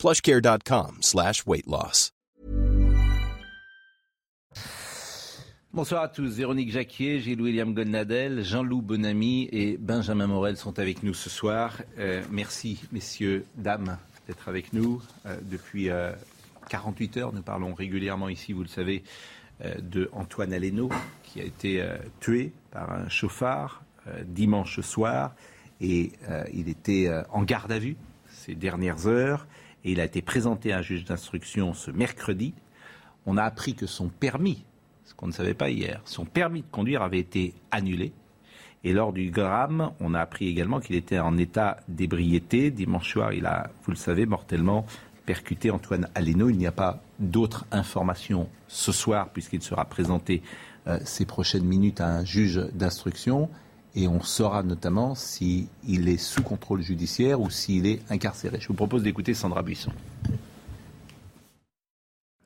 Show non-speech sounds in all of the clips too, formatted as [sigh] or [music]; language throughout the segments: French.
plushcare.com slash weight loss. Bonsoir à tous. Véronique Jacquier, Gilles-William Gonnadel, Jean-Loup Bonamy et Benjamin Morel sont avec nous ce soir. Euh, merci, messieurs, dames, d'être avec nous. Euh, depuis euh, 48 heures, nous parlons régulièrement ici, vous le savez, euh, de Antoine Aleno, qui a été euh, tué par un chauffard euh, dimanche soir. Et il était en garde à vue ces dernières heures. Et il a été présenté à un juge d'instruction ce mercredi. On a appris que son permis, ce qu'on ne savait pas hier, son permis de conduire avait été annulé. Et lors du drame, on a appris également qu'il était en état d'ébriété. Dimanche soir, il a, vous le savez, mortellement percuté Antoine Aleno. Il n'y a pas d'autres informations ce soir, puisqu'il sera présenté euh, ces prochaines minutes à un juge d'instruction. Et on saura notamment s'il est sous contrôle judiciaire ou s'il est incarcéré. Je vous propose d'écouter Sandra Buisson.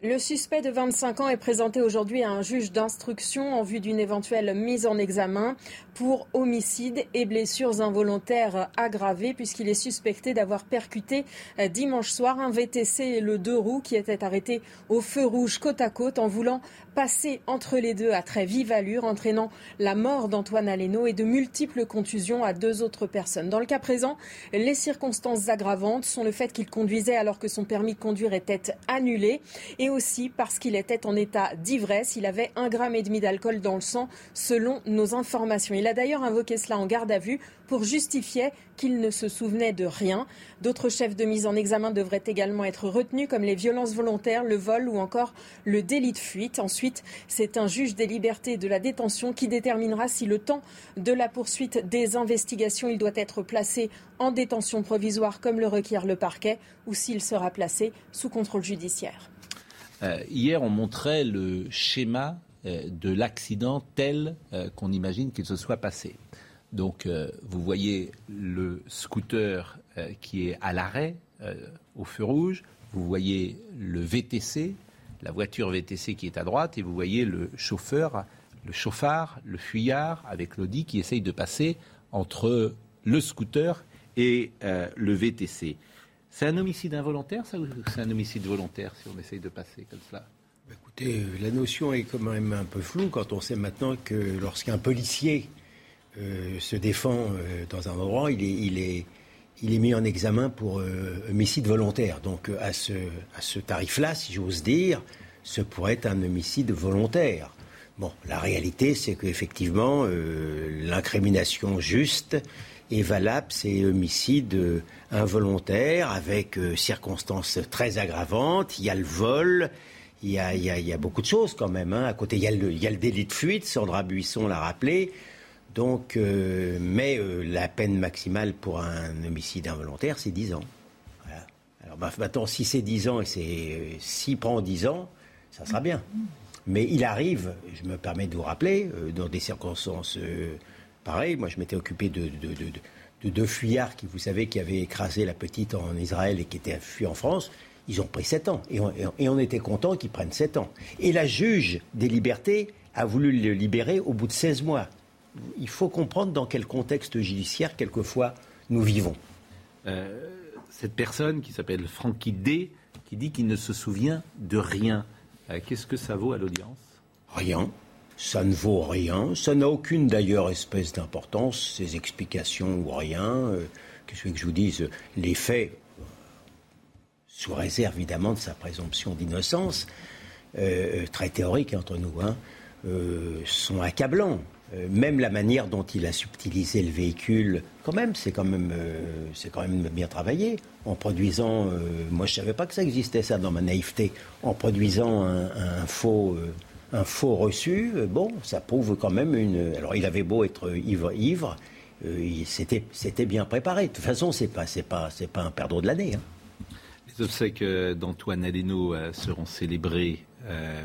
Le suspect de 25 ans est présenté aujourd'hui à un juge d'instruction en vue d'une éventuelle mise en examen pour homicide et blessures involontaires aggravées puisqu'il est suspecté d'avoir percuté euh, dimanche soir un VTC et le deux roues qui était arrêté au feu rouge côte à côte en voulant passer entre les deux à très vive allure, entraînant la mort d'Antoine Aleno et de multiples contusions à deux autres personnes. Dans le cas présent, les circonstances aggravantes sont le fait qu'il conduisait alors que son permis de conduire était annulé et aussi parce qu'il était en état d'ivresse. Il avait un gramme et demi d'alcool dans le sang, selon nos informations. Il a d'ailleurs invoqué cela en garde à vue pour justifier qu'il ne se souvenait de rien. D'autres chefs de mise en examen devraient également être retenus, comme les violences volontaires, le vol ou encore le délit de fuite. Ensuite, c'est un juge des libertés de la détention qui déterminera si le temps de la poursuite des investigations, il doit être placé en détention provisoire comme le requiert le parquet ou s'il sera placé sous contrôle judiciaire. Euh, hier, on montrait le schéma euh, de l'accident tel euh, qu'on imagine qu'il se soit passé. Donc, vous voyez le scooter qui est à l'arrêt, au feu rouge. Vous voyez le VTC, la voiture VTC qui est à droite, et vous voyez le chauffeur, le chauffard, le fuyard avec l'Audi qui essaye de passer entre le scooter et le VTC. C'est un homicide involontaire, ça, ou c'est un homicide volontaire, si on essaye de passer comme cela? Bah, Écoutez, euh, la notion est quand même un peu floue quand on sait maintenant que lorsqu'un policier euh, se défend euh, dans un endroit, il, est, il est mis en examen pour homicide volontaire. Donc à ce, à tarif-là, si j'ose dire, ce pourrait être un homicide volontaire. Bon, la réalité, c'est qu'effectivement, l'incrimination juste est valable, c'est homicide involontaire avec euh, circonstances très aggravantes. Il y a le vol, il y a, il y a, beaucoup de choses quand même. Hein. À côté, il y, a le, délit de fuite, Sandra Buisson l'a rappelé. Donc, euh, mais euh, la peine maximale pour un homicide involontaire, c'est 10 ans. Alors bah, maintenant, si c'est 10 ans et c'est s'il prend 10 ans, ça sera bien. Mais il arrive, je me permets de vous rappeler, dans des circonstances pareilles, moi je m'étais occupé de, de, de, de deux fuyards qui, vous savez, qui avaient écrasé la petite en Israël et qui étaient fuis en France, ils ont pris sept ans. Et on, était content qu'ils prennent sept ans. Et la juge des libertés a voulu le libérer au bout de 16 mois. Il faut comprendre dans quel contexte judiciaire, quelquefois, nous vivons. Euh, cette personne qui s'appelle Francky D, qui dit qu'il ne se souvient de rien, euh, qu'est-ce que ça vaut à l'audience? Rien ça ne vaut rien. Ça n'a aucune d'ailleurs espèce d'importance, ces explications ou rien. Euh, qu'est-ce que je vous dise? Les faits, sous réserve évidemment de sa présomption d'innocence, très théorique entre nous, hein, sont accablants. Même la manière dont il a subtilisé le véhicule, quand même, c'est quand même, c'est quand même bien travaillé. En produisant, moi je savais pas que ça existait ça dans ma naïveté, en produisant un faux un faux reçu, euh, bon, ça prouve quand même une. Alors, il avait beau être ivre, ivre, euh, c'était, c'était bien préparé. De toute façon, c'est pas, c'est pas, c'est pas un perdreau de l'année. Hein. Les obsèques d'Antoine Aleno seront célébrées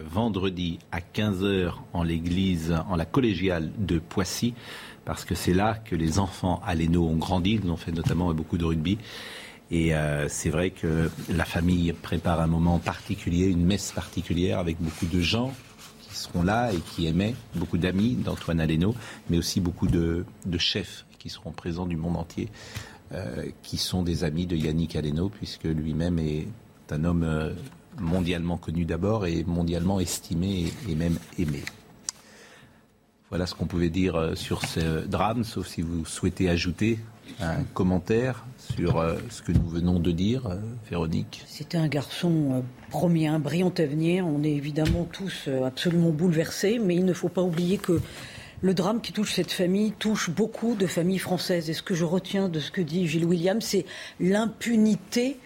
vendredi à 15h en l'église, en la collégiale de Poissy, parce que c'est là que les enfants Aleno ont grandi. Ils ont fait notamment beaucoup de rugby. Et c'est vrai que la famille prépare un moment particulier, une messe particulière avec beaucoup de gens seront là et qui aimaient, beaucoup d'amis d'Antoine Aleno, mais aussi beaucoup de, chefs qui seront présents du monde entier, euh, qui sont des amis de Yannick Aleno, puisque lui-même est un homme euh, mondialement connu d'abord et mondialement estimé et même aimé. Voilà ce qu'on pouvait dire euh, sur ce drame, sauf si vous souhaitez ajouter un commentaire sur euh, ce que nous venons de dire, euh, Véronique C'était un garçon promis un brillant avenir. On est évidemment tous absolument bouleversés, mais il ne faut pas oublier que le drame qui touche cette famille touche beaucoup de familles françaises. Et ce que je retiens de ce que dit Gilles William, c'est l'impunité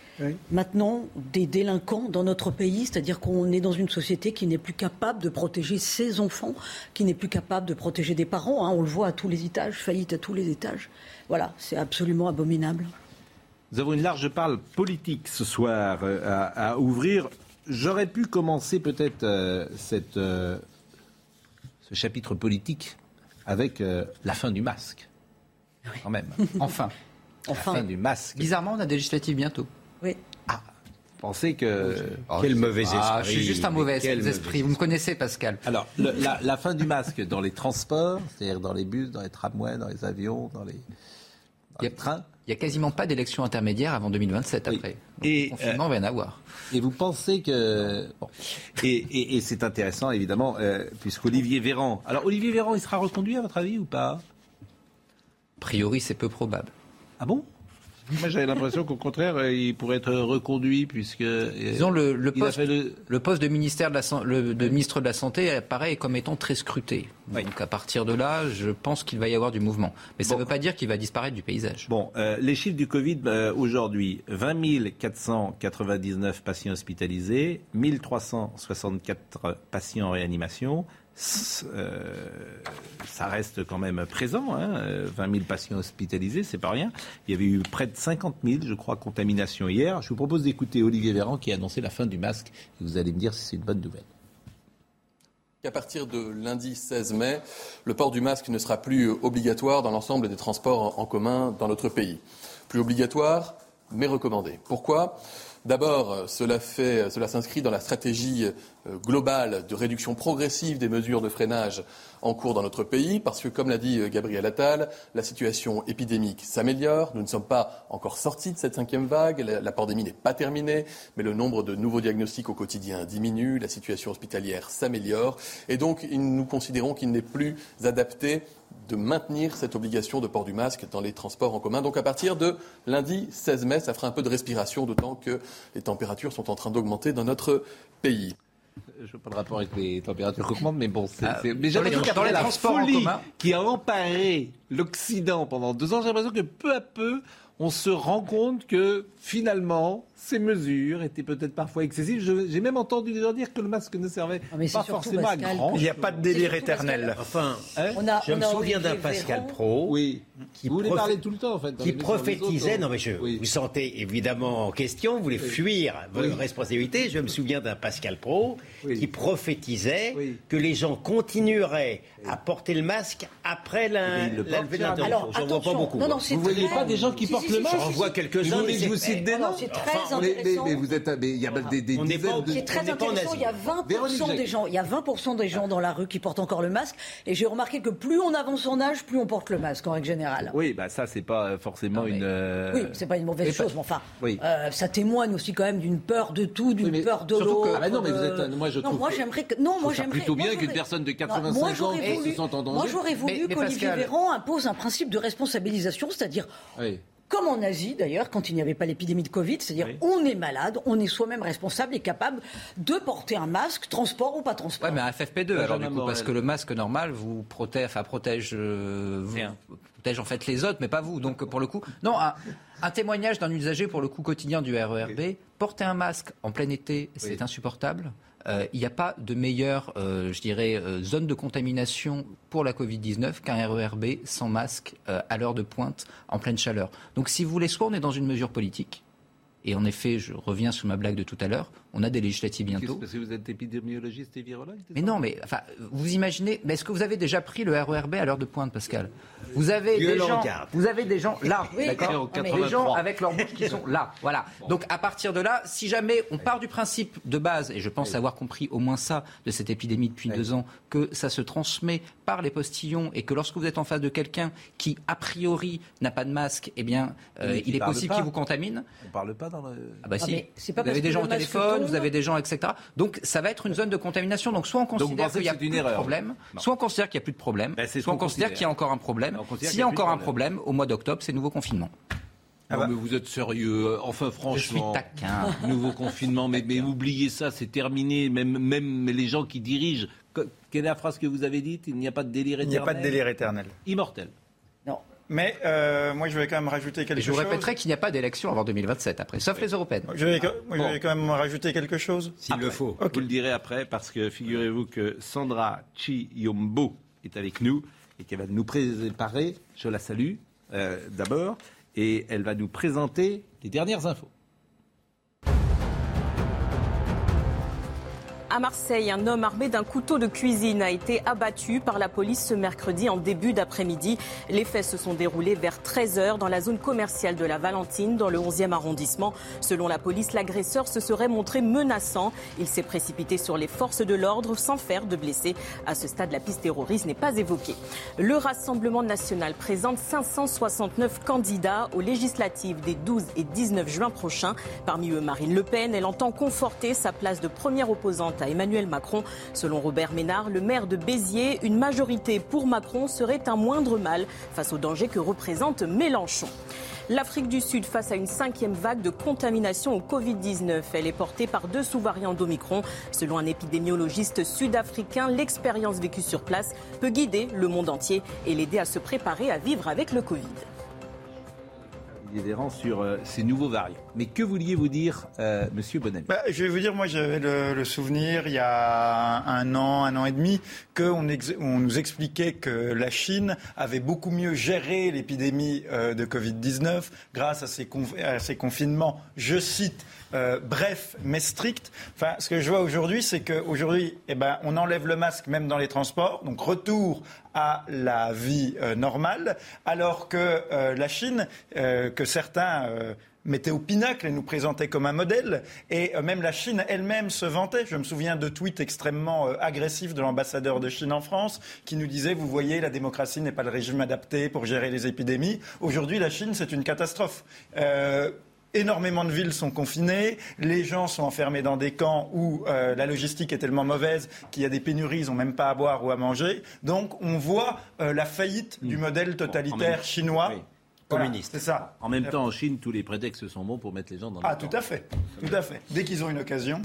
maintenant des délinquants dans notre pays, c'est-à-dire qu'on est dans une société qui n'est plus capable de protéger ses enfants, qui n'est plus capable de protéger des parents. Hein. on le voit à tous les étages, faillite à tous les étages. Voilà, c'est absolument abominable. Nous avons une large parle politique ce soir euh, à, ouvrir. J'aurais pu commencer peut-être euh, euh, ce chapitre politique avec la fin du masque. Quand même. Enfin. [laughs] enfin. La fin du masque. Bizarrement, on a des législatives bientôt. Oui. Ah, pensez que. Oh, quel mauvais esprit. Ah, je suis juste un mauvais esprit. Vous me connaissez, Pascal. Alors, la, fin du masque dans les transports, c'est-à-dire dans les bus, dans les tramways, dans les avions, dans les, trains. Il n'y a quasiment pas d'élection intermédiaire avant 2027 après. et, le confinement va en avoir. Et vous pensez que. Et, c'est intéressant, évidemment, euh, puisqu'Olivier Véran. Alors, Olivier Véran, il sera reconduit, à votre avis, ou pas? A priori, c'est peu probable. Ah bon? Moi, j'avais l'impression qu'au contraire, euh, il pourrait être reconduit puisque. Euh, Disons le, le, poste, le... poste, de ministère de la, le, de ministre de la santé apparaît comme étant très scruté. Donc à partir de là, je pense qu'il va y avoir du mouvement. Mais ça ne veut pas dire qu'il va disparaître du paysage. Bon, euh, les chiffres du Covid aujourd'hui 20 499 patients hospitalisés, 1364 patients en réanimation, euh, ça reste quand même présent. Hein, 20 000 patients hospitalisés, c'est pas rien. Il y avait eu près de 50 000, je crois, contaminations hier. Je vous propose d'écouter Olivier Véran qui a annoncé la fin du masque. Vous allez me dire si c'est une bonne nouvelle. À partir de lundi 16 mai, le port du masque ne sera plus obligatoire dans l'ensemble des transports en commun dans notre pays. Plus obligatoire, mais recommandé. Pourquoi? D'abord, euh, cela, fait, cela s'inscrit dans la stratégie euh, globale de réduction progressive des mesures de freinage en cours dans notre pays, parce que, comme l'a dit euh, Gabriel Attal, la situation épidémique s'améliore. Nous ne sommes pas encore sortis de cette cinquième vague. La, pandémie n'est pas terminée, mais le nombre de nouveaux diagnostics au quotidien diminue. La situation hospitalière s'améliore. Et donc, nous considérons qu'il n'est plus adapté de maintenir cette obligation de port du masque dans les transports en commun. Donc à partir de lundi 16 mai, ça fera un peu de respiration, d'autant que les températures sont en train d'augmenter dans notre pays. Je veux pas le rapport avec les températures qui augmentent, mais bon, c'est. Ah, mais dans les, dans les transports en commun. qui a emparé l'Occident pendant deux ans, j'ai l'impression que peu à peu, on se rend compte que finalement, ces mesures étaient peut-être parfois excessives. J'ai même entendu des gens dire que le masque ne servait ah, pas forcément à grand. Il n'y a pas de délire éternel. Enfin, hein je me souviens d'un Pascal Pro. Oui. Qui vous voulez parler tout le temps, en fait. Qui prophétisait. Non, mais je vous sentez évidemment en question. Vous voulez fuir votre responsabilité. Je me souviens d'un Pascal Pro qui prophétisait que les gens continueraient à porter le masque après la levée de Alors, J'en vois pas beaucoup. Non, non, vous ne voyez pas des gens qui portent le masque J'en vois quelques-uns. Mais je vous cite des noms. C'est très intéressant. Mais vous êtes, il y a des, des dizaines de. C'est très intéressant. Il y a 20% des gens, il y a 20% des gens dans la rue qui portent encore le masque. Et j'ai remarqué que plus on avance en âge, plus on porte le masque en règle générale. Oui, bah ça c'est pas forcément une. Euh, oui, c'est pas une mauvaise chose, mais enfin, euh, ça témoigne aussi quand même d'une peur de tout, d'une peur de l'autre. Ah non, mais vous êtes, moi je trouve. moi j'aimerais que, non, moi j'aimerais plutôt bien qu'une personne de 85 ans se sente en danger. Moi j'aurais voulu qu'Olivier Véran impose un principe de responsabilisation, c'est-à-dire comme en Asie d'ailleurs, quand il n'y avait pas l'épidémie de Covid, c'est-à-dire on est malade, on est soi-même responsable et capable de porter un masque, transport ou pas transport. Oui, mais un FFP2 alors du coup, parce que le masque normal vous protège, enfin protège, euh, protège en fait les autres, mais pas vous. Donc pour le coup, non, un, témoignage d'un usager pour le coup quotidien du RERB, porter un masque en plein été, c'est insupportable. Euh, il n'y a pas de meilleure, euh, je dirais, euh, zone de contamination pour la Covid-19 qu'un RERB sans masque à l'heure de pointe en pleine chaleur. Donc si vous voulez, soit on est dans une mesure politique, Et en effet, je reviens sur ma blague de tout à l'heure, on a des législatives bientôt. Parce que vous êtes épidémiologiste et virologue Mais non, mais enfin, vous imaginez, mais est-ce que vous avez déjà pris le RERB à l'heure de pointe, Pascal? Vous avez des gens, vous avez des gens là, d'accord, des gens avec leurs bouches qui sont là, voilà. Donc à partir de là, si jamais on part du principe de base, et je pense avoir compris au moins ça de cette épidémie depuis deux ans, que ça se transmet par les postillons et que lorsque vous êtes en face de quelqu'un qui a priori n'a pas de masque, eh bien, euh, il est possible qu'il vous contamine. On parle pas dans le. Ah bah ah, si. vous avez des gens au téléphone, vous avez des gens, etc. Donc ça va être une zone de contamination. Donc soit on considère qu'il n'y a plus de problème, soit on considère qu'il n'y a plus de problème, ben, soit on considère qu'il y a encore un problème. S'il y a encore un problème, au mois d'octobre, c'est nouveau confinement. Ah bah. mais vous êtes sérieux. Enfin, franchement. Je suis taquin. [laughs] Nouveau confinement. Mais, mais oubliez ça, c'est terminé. Même, même les gens qui dirigent. Quelle est la phrase que vous avez dite? Il n'y a pas de délire éternel. Il n'y a pas de délire éternel. Immortel. Mais euh, moi, je vais quand même rajouter quelque chose. Je vous répéterai qu'il n'y a pas d'élection avant 2027, après, sauf les européennes. Je vais, quand même rajouter quelque chose. S'il le faut. Vous le direz après, parce que figurez-vous que Sandra Chiyombo est avec nous et qu'elle va nous préparer. Je la salue euh, d'abord. Et elle va nous présenter les dernières infos. À Marseille, un homme armé d'un couteau de cuisine a été abattu par la police ce mercredi en début d'après-midi. Les faits se sont déroulés vers 13h dans la zone commerciale de la Valentine, dans le 11e arrondissement. Selon la police, l'agresseur se serait montré menaçant. Il s'est précipité sur les forces de l'ordre sans faire de blessés. À ce stade, la piste terroriste n'est pas évoquée. Le Rassemblement national présente 569 candidats aux législatives des 12 et 19 juin prochains. Parmi eux, Marine Le Pen. Elle entend conforter sa place de première opposante Emmanuel Macron. Selon Robert Ménard, le maire de Béziers, une majorité pour Macron serait un moindre mal face au danger que représente Mélenchon. L'Afrique du Sud face à une cinquième vague de contamination au Covid-19. Elle est portée par deux sous-variants d'Omicron. Selon un épidémiologiste sud-africain, l'expérience vécue sur place peut guider le monde entier et l'aider à se préparer à vivre avec le Covid sur euh, ces nouveaux variants. Mais que vouliez-vous dire, euh, Monsieur Bonnet bah, Je vais vous dire, moi j'avais le, souvenir il y a un an, un an et demi, qu'on on nous expliquait que la Chine avait beaucoup mieux géré l'épidémie euh, de Covid-19 grâce à ses, à ses confinements, je cite, euh, bref mais strict. Enfin, ce que je vois aujourd'hui, c'est qu'aujourd'hui, eh ben, on enlève le masque même dans les transports, donc retour à la vie euh, normale, alors que euh, la Chine, que certains mettaient au pinacle et nous présentaient comme un modèle. Et même la Chine elle-même se vantait. Je me souviens de tweets extrêmement agressifs de l'ambassadeur de Chine en France qui nous disait, vous voyez, la démocratie n'est pas le régime adapté pour gérer les épidémies. Aujourd'hui, la Chine, c'est une catastrophe. Énormément de villes sont confinées, les gens sont enfermés dans des camps où euh, la logistique est tellement mauvaise qu'il y a des pénuries, ils n'ont même pas à boire ou à manger. Donc on voit euh, la faillite du mm. modèle totalitaire chinois. communiste. C'est ça. En même temps, en Chine, tous les prétextes sont bons pour mettre les gens dans. Ah, tout à fait, tout à fait. Dès qu'ils ont une occasion.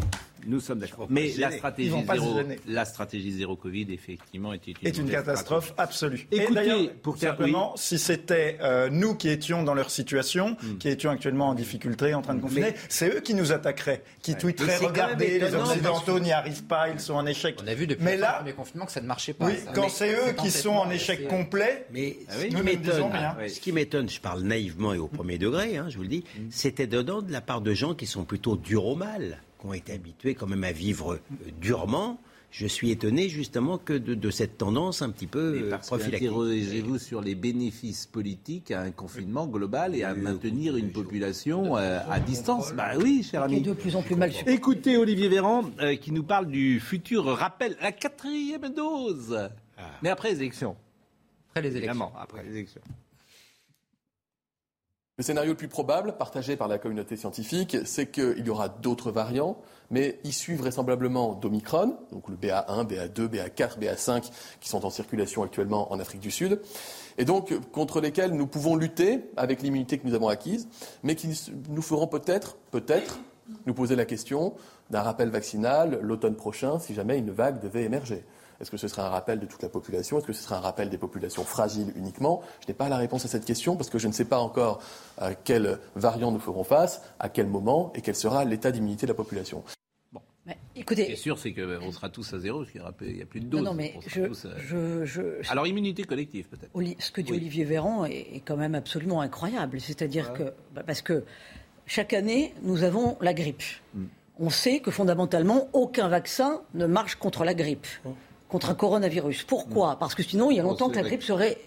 Nous sommes d'accord. Mais la stratégie, zéro, la stratégie zéro Covid, effectivement, est une, est une catastrophe absolue. Écoutez, pour simplement, si c'était euh, nous qui étions dans leur situation, hmm. qui étions actuellement en difficulté, en train de confiner, c'est eux qui nous attaqueraient, qui tweeteraient Regardez, les Occidentaux n'y arrivent pas, ils sont en échec. On a vu depuis mais là, le confinement que ça ne marchait pas. Oui, quand c'est eux qui sont en échec complet, mais nous ne disons rien. Ce qui m'étonne, je parle naïvement et au premier degré, hein, je vous le dis, hmm. c'était dedans de la part de gens qui sont plutôt durs au mal qui ont été habitués quand même à vivre euh, durement. Je suis étonné justement que de, cette tendance un petit peu euh, prophylactique. Interrogez-vous sur les bénéfices politiques à un confinement global et à maintenir une population euh, à distance. Bah oui, cher ami. de plus en plus mal Écoutez Olivier Véran qui nous parle du futur rappel, la quatrième dose. Ah. Mais après les élections. Après les élections. après les élections. Le scénario le plus probable, partagé par la communauté scientifique, c'est qu'il y aura d'autres variants, mais issus vraisemblablement d'Omicron, donc le BA1, BA2, BA4, BA5, qui sont en circulation actuellement en Afrique du Sud, et donc contre lesquels nous pouvons lutter avec l'immunité que nous avons acquise, mais qui nous feront peut-être, peut-être, nous poser la question d'un rappel vaccinal l'automne prochain si jamais une vague devait émerger. Est-ce que ce serait un rappel de toute la population? Est-ce que ce serait un rappel des populations fragiles uniquement? Je n'ai pas la réponse à cette question parce que je ne sais pas encore à quel variant nous ferons face, à quel moment et quel sera l'état d'immunité de la population. Bon. écoutez, ce qui est sûr, c'est qu'on sera tous à zéro, parce qu'il n'y a plus de doses. Non, mais je, Alors, immunité collective, peut-être. Ce que dit Olivier Véran est, quand même absolument incroyable. C'est-à-dire que. Bah, parce que chaque année, nous avons la grippe. Mm. On sait que fondamentalement, aucun vaccin ne marche contre la grippe, mm. Contre un coronavirus. Pourquoi Parce que sinon, il y a longtemps que la grippe serait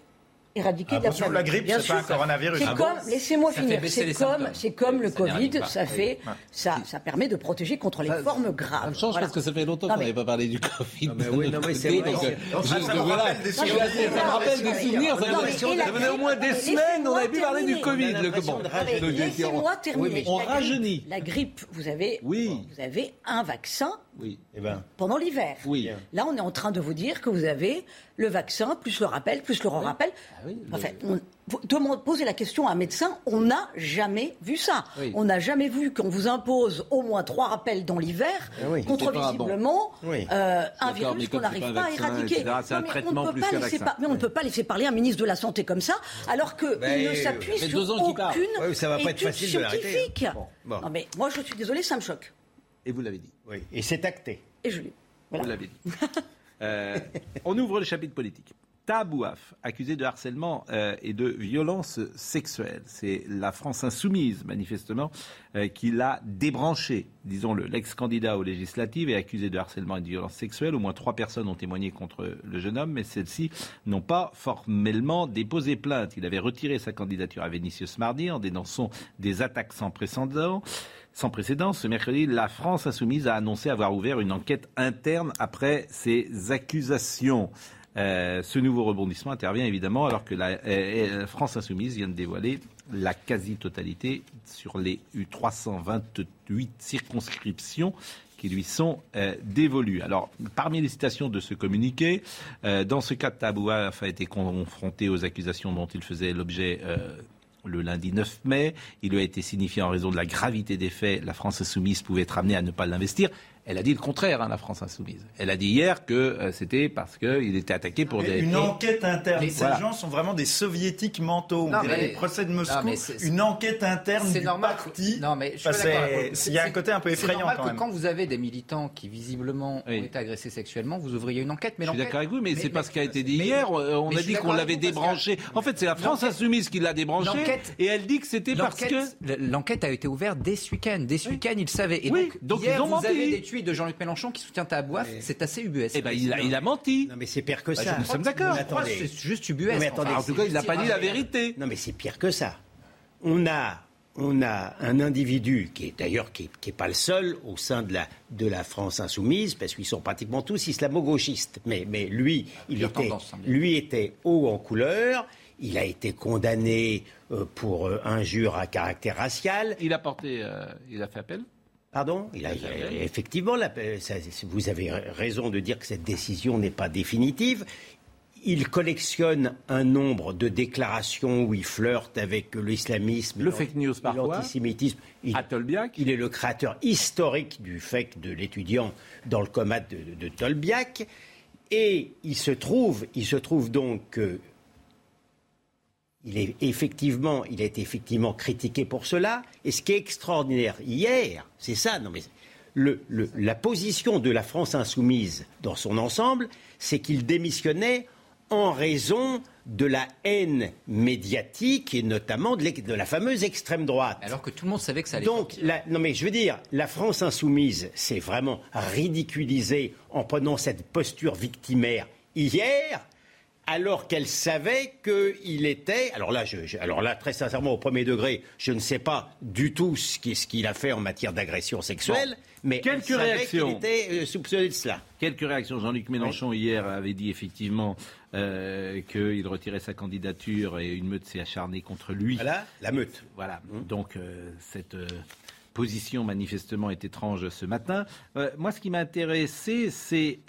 éradiquer ah, la grippe, c'est pas un coronavirus. C'est comme, laissez-moi finir, c'est comme, c'est comme le Covid, ça fait, ça, ça permet de protéger contre les formes graves. Ça me change parce que ça fait longtemps qu'on n'avait pas parlé du Covid. Non, mais oui, non, mais c'est vrai. Ça me rappelle des souvenirs. Ça venait au moins des semaines, on avait pu parler du Covid. Laissez-moi terminer. On rajeunit. La grippe, vous avez, vous avez un vaccin oui. Eh ben. Pendant l'hiver. Oui. Là, on est en train de vous dire que vous avez le vaccin, plus le rappel, plus le rappel. Ah oui, enfin, on, poser la question à un médecin, on n'a jamais vu ça. On n'a jamais vu qu'on vous impose au moins trois rappels dans l'hiver ah contre visiblement euh, un virus qu'on n'arrive pas à éradiquer. mais on ne peut pas laisser parler un ministre de la Santé comme ça, alors qu'il ne s'appuie sur aucune ça va pas être facile scientifique. Non, mais moi, je suis désolé, ça me choque. Et vous l'avez dit. Oui, et c'est acté. Et je l'ai. Vous l'avez dit. [laughs] Euh, on ouvre le chapitre politique. Tabouaf, accusé de harcèlement euh, et de violence sexuelle. C'est la France insoumise, manifestement, euh, qui l'a débranché, disons-le. L'ex-candidat aux législatives est accusé de harcèlement et de violence sexuelle. Au moins trois personnes ont témoigné contre le jeune homme, mais celles-ci n'ont pas formellement déposé plainte. Il avait retiré sa candidature à Vénitius mardi en dénonçant des attaques sans précédent. Sans précédent, ce mercredi, la France insoumise a annoncé avoir ouvert une enquête interne après ces accusations. Euh, ce nouveau rebondissement intervient évidemment alors que la euh, France insoumise vient de dévoiler la quasi-totalité sur les 328 circonscriptions qui lui sont euh, dévolues. Alors, parmi les citations de ce communiqué, dans ce cas, Tabouaf a été confronté aux accusations dont il faisait l'objet le lundi 9 mai. Il lui a été signifié en raison de la gravité des faits, la France insoumise pouvait être amenée à ne pas l'investir. Elle a dit le contraire, hein, la France insoumise. Elle a dit hier que euh, c'était parce qu'il était attaqué pour des... Une enquête interne. Ces gens sont vraiment des soviétiques mentaux. On dirait les procès de Moscou. une enquête interne C'est normal. parti. Non, mais Il y a un côté un peu effrayant normal quand que quand vous avez des militants qui visiblement ont été agressés sexuellement, vous ouvriez une enquête. Mais Je suis d'accord avec vous, mais, c'est pas ce qui a été dit hier. Euh, on a dit qu'on l'avait débranché. En fait, c'est la France insoumise qui l'a débranché. Et elle dit que c'était parce que... L'enquête a été ouverte dès ce week-end. Dès ce week-end, ils savaient. Et donc, hier, vous avez des tweets de Jean-Luc Mélenchon qui soutient ta boîte, c'est assez UBS. Eh ben, il, a, il a menti. Non, mais c'est pire que bah, ça. Nous sommes d'accord. C'est juste UBS. mais attendez, en tout cas, il n'a pas dit la vérité. Non, mais c'est pire que ça. On a, on a un individu qui est d'ailleurs qui, qui est pas le seul au sein de la, de la France insoumise, parce qu'ils sont pratiquement tous islamo-gauchistes. Mais, mais lui, il était, lui était haut en couleur. Il a été condamné euh, pour euh, injure à caractère racial. Il a porté, euh, il a fait appel. Pardon il a, Effectivement, vous avez raison de dire que cette décision n'est pas définitive. Il collectionne un nombre de déclarations où il flirte avec l'islamisme, le fake news l'antisémitisme. Il, il est le créateur historique du fake de l'étudiant dans le coma de, de, Tolbiac. Et il se trouve, il se trouve donc que il, est effectivement, il a été effectivement critiqué pour cela. Et ce qui est extraordinaire hier, c'est ça, non mais le, la position de la France insoumise dans son ensemble, c'est qu'il démissionnait en raison de la haine médiatique et notamment de, la fameuse extrême droite. Alors que tout le monde savait que ça allait Donc, non mais je veux dire, la France insoumise s'est vraiment ridiculisée en prenant cette posture victimaire hier alors qu'elle savait qu'il était. Alors là, alors là, très sincèrement, au premier degré, je ne sais pas du tout ce qu'il a fait en matière d'agression sexuelle, mais quelques réactions. Il était euh, soupçonné de cela. Quelques réactions. Jean-Luc Mélenchon hier avait dit effectivement euh, qu'il retirait sa candidature et une meute s'est acharnée contre lui. Voilà, la meute. Voilà. Mmh. Donc euh, cette position manifestement est étrange ce matin. moi, ce qui m'a intéressé, c'est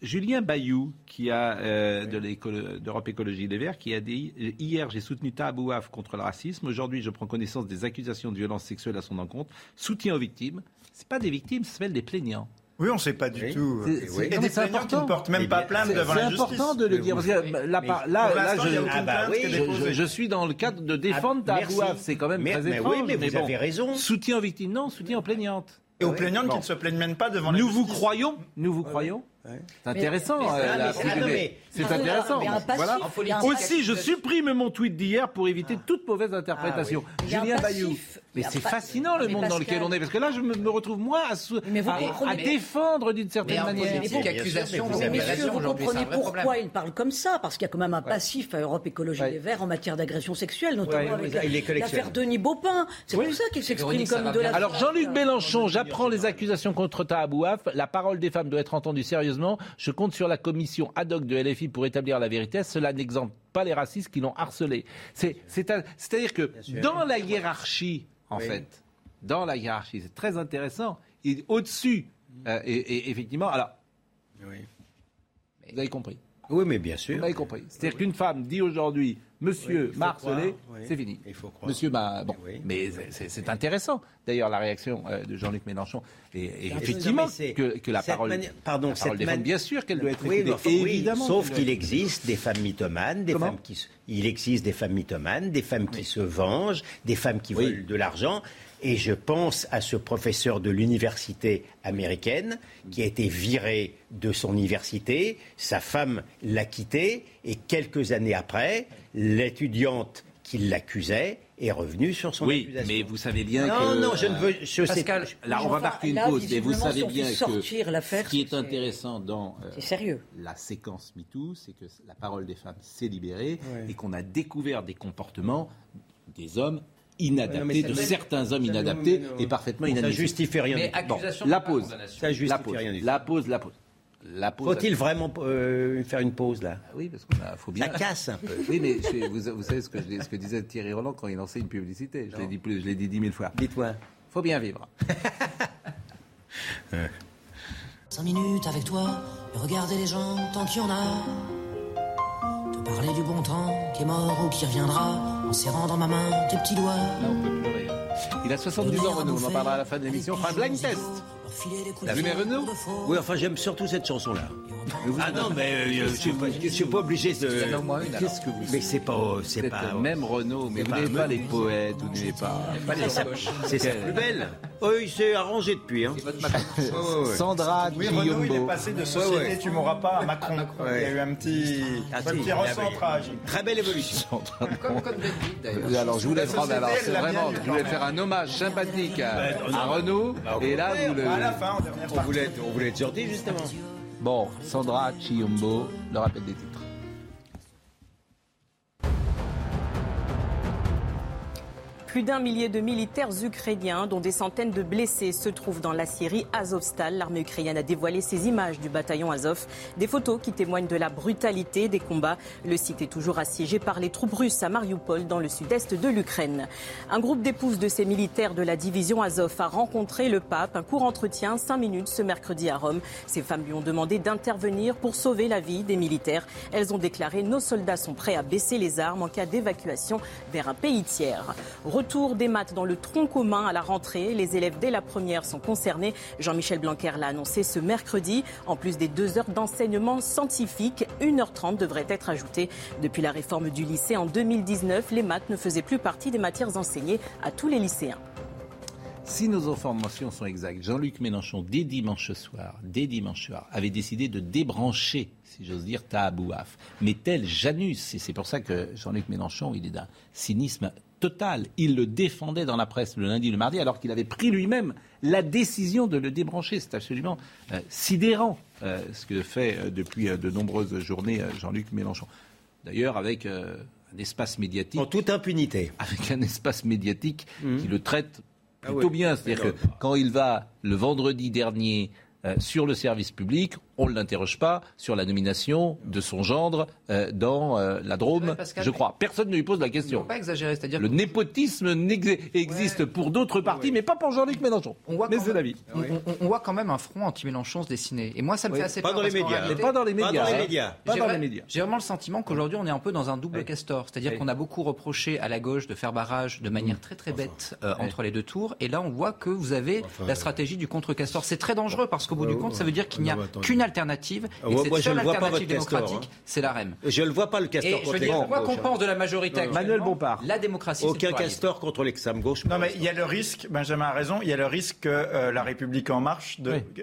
Julien Bayou, qui a euh, d'Europe Écologie Les Verts, qui a dit hier j'ai soutenu Tabouaf contre le racisme. Aujourd'hui, je prends connaissance des accusations de violence sexuelle à son encontre. Soutien aux victimes. C'est pas des victimes, ça s'appelle des plaignants. Oui, on ne sait pas du tout. Et des plaignants qui ne portent même pas plainte devant la justice. C'est important de le dire. là, là, je, suis dans le cadre de défendre ah, Tabouaf. C'est quand même très étrange. Oui, mais vous avez raison. Soutien aux victimes, non. Soutien aux plaignantes. Et aux plaignantes qui ne se plaignent même pas devant la nous justice. Vous croyons, nous vous croyons c'est intéressant. C'est intéressant. Voilà. Aussi, je supprime mon tweet d'hier pour éviter toute mauvaise interprétation. Julien Bayou. Mais c'est fascinant le monde dans lequel on est, parce que là, je me, retrouve moi à, défendre d'une certaine manière. Mais vous, vous comprenez pourquoi il parle comme ça, parce qu'il y a quand même un passif à Europe Écologie des Verts en matière d'agression sexuelle, notamment avec l'affaire Denis Baupin. C'est pour ça qu'il s'exprime comme de la. Alors Jean-Luc Mélenchon, j'apprends les accusations contre Tahabouaf. La parole des femmes doit être entendue sérieusement. Je compte sur la commission ad hoc de LFI pour établir la vérité. Cela n'exemple pas les racistes qui l'ont harcelé. C'est-à-dire que dans la hiérarchie, en fait, dans la hiérarchie, c'est très intéressant. Au-dessus, euh, et, effectivement, alors, vous avez compris. Oui, mais bien sûr. Vous avez compris. C'est-à-dire qu'une femme dit aujourd'hui Monsieur oui, Marcelé, c'est fini. Il faut croire. Monsieur, bah, bon, mais c'est intéressant. D'ailleurs, la réaction euh, de Jean-Luc Mélenchon et, effectivement que, que, la parole, pardon, la parole bien sûr qu'elle doit être écoutée. évidemment. Sauf qu'il existe des femmes mythomanes, des femmes qui, il existe des femmes mythomanes, des femmes qui se vengent, des femmes qui veulent de l'argent. Et je pense à ce professeur de l'université américaine qui a été viré de son université. Sa femme l'a quitté et quelques années après, l'étudiante qui l'accusait est revenue sur son oui, mais vous savez bien non, que... Non, non, je ne veux... Je Pascal, là, on va marquer une pause, mais vous savez bien que ce qui est intéressant dans euh, la séquence MeToo, c'est que la parole des femmes s'est libérée et qu'on a découvert des comportements des hommes inadaptés, de certains hommes inadaptés et parfaitement inadaptés. Ça justifie rien. Mais la pause. Ça justifie rien. La pause, la pause. Faut-il vraiment euh, faire une pause là? Oui, parce qu'il faut bien. Ça casse un peu. Oui, mais vous, savez ce que, ce que, disait Thierry Roland quand il lançait une publicité. Je l'ai dit plus, je l'ai dit dix mille fois. Dites-moi. Faut bien vivre. [laughs] Cinq minutes avec toi et regarder les gens tant qu'il y en a. Te parler du bon temps qui est mort ou qui reviendra en serrant dans ma main tes petits doigts. Là, on peut plus rien. Il a 72 ans, Renaud. On en parlera à la fin de l'émission. On fera un blind test. La vu Renaud Oui, enfin, j'aime surtout cette chanson-là. Ah non, mais euh, je ne suis, pas obligé de. Qu'est-ce que vous. Mais c'est pas. C'est pas. Même Renaud, mais vous n'aimez pas les poètes, vous n'aimez pas. C'est sa plus belle. Oh, il s'est arrangé depuis. Hein. [laughs] Sandra Oui, Renaud, il est passé de Société Tu m'auras pas à Macron. Il y a eu un petit, un petit recentrage. Très belle évolution. Comme, d'ailleurs. Alors, je voulais prendre. Alors, c'est vraiment. Je voulais faire un hommage sympathique à, Renaud. Et là, vous le. On voulait, on voulait être sorti, justement. Bon, Sandra Chiumbo, le rappel des titres. Plus d'un millier de militaires ukrainiens, dont des centaines de blessés, se trouvent dans la Syrie Azovstal. L'armée ukrainienne a dévoilé ces images du bataillon Azov. Des photos qui témoignent de la brutalité des combats. Le site est toujours assiégé par les troupes russes à Mariupol, dans le sud-est de l'Ukraine. Un groupe d'épouses de ces militaires de la division Azov a rencontré le pape. Un court entretien, cinq minutes, ce mercredi à Rome. Ces femmes lui ont demandé d'intervenir pour sauver la vie des militaires. Elles ont déclaré Nos soldats sont prêts à baisser les armes en cas d'évacuation vers un pays tiers. Retour des maths dans le tronc commun à la rentrée. Les élèves dès la première sont concernés. Jean-Michel Blanquer l'a annoncé ce mercredi. En plus des deux heures d'enseignement scientifique, 1h30 devrait être ajoutée. Depuis la réforme du lycée en 2019, les maths ne faisaient plus partie des matières enseignées à tous les lycéens. Si nos informations sont exactes, Jean-Luc Mélenchon, dès dimanche soir, dès dimanche soir, avait décidé de débrancher, si j'ose dire, Tahabouaf. Mais tel Janus, et c'est pour ça que Jean-Luc Mélenchon, il est d'un cynisme total. Il le défendait dans la presse le lundi et le mardi, alors qu'il avait pris lui-même la décision de le débrancher. C'est absolument euh, sidérant euh, ce que fait euh, depuis de nombreuses journées Jean-Luc Mélenchon. D'ailleurs, avec un espace médiatique. En toute impunité. Avec un espace médiatique mmh. qui le traite ah plutôt bien. C'est-à-dire que quand il va le vendredi dernier sur le service public, on ne l'interroge pas sur la nomination de son gendre euh, dans euh, la Drôme, je crois. Personne ne lui pose la question. Pas exagérer, c'est-à-dire le népotisme existe pour d'autres partis, mais pas pour Jean-Luc Mélenchon. On voit mais c'est la vie. On, voit quand même un front anti-Mélenchon se dessiner. Et moi, ça me fait assez pas peur. Dans les médias. Pas dans les médias. Pas dans les médias. Pas dans les médias. J'ai vraiment le sentiment qu'aujourd'hui, on est un peu dans un double castor. C'est-à-dire qu'on a beaucoup reproché à la gauche de faire barrage de manière très très bête euh, entre les deux tours. Et là, on voit que vous avez la stratégie du contre-castor. C'est très dangereux parce qu'au bout du compte, ça veut dire qu'il n'y a qu'une alternative. Ah, et cette seule alternative démocratique, hein. c'est la REM. Je ne le vois pas le castor contre l'extrême gauche. Quoi qu'on pense de la majorité Manuel Bompard. la démocratie, Aucun castor contre l'extrême gauche. Non, mais il y a le risque, Benjamin a raison, il y a le risque que euh, la République en marche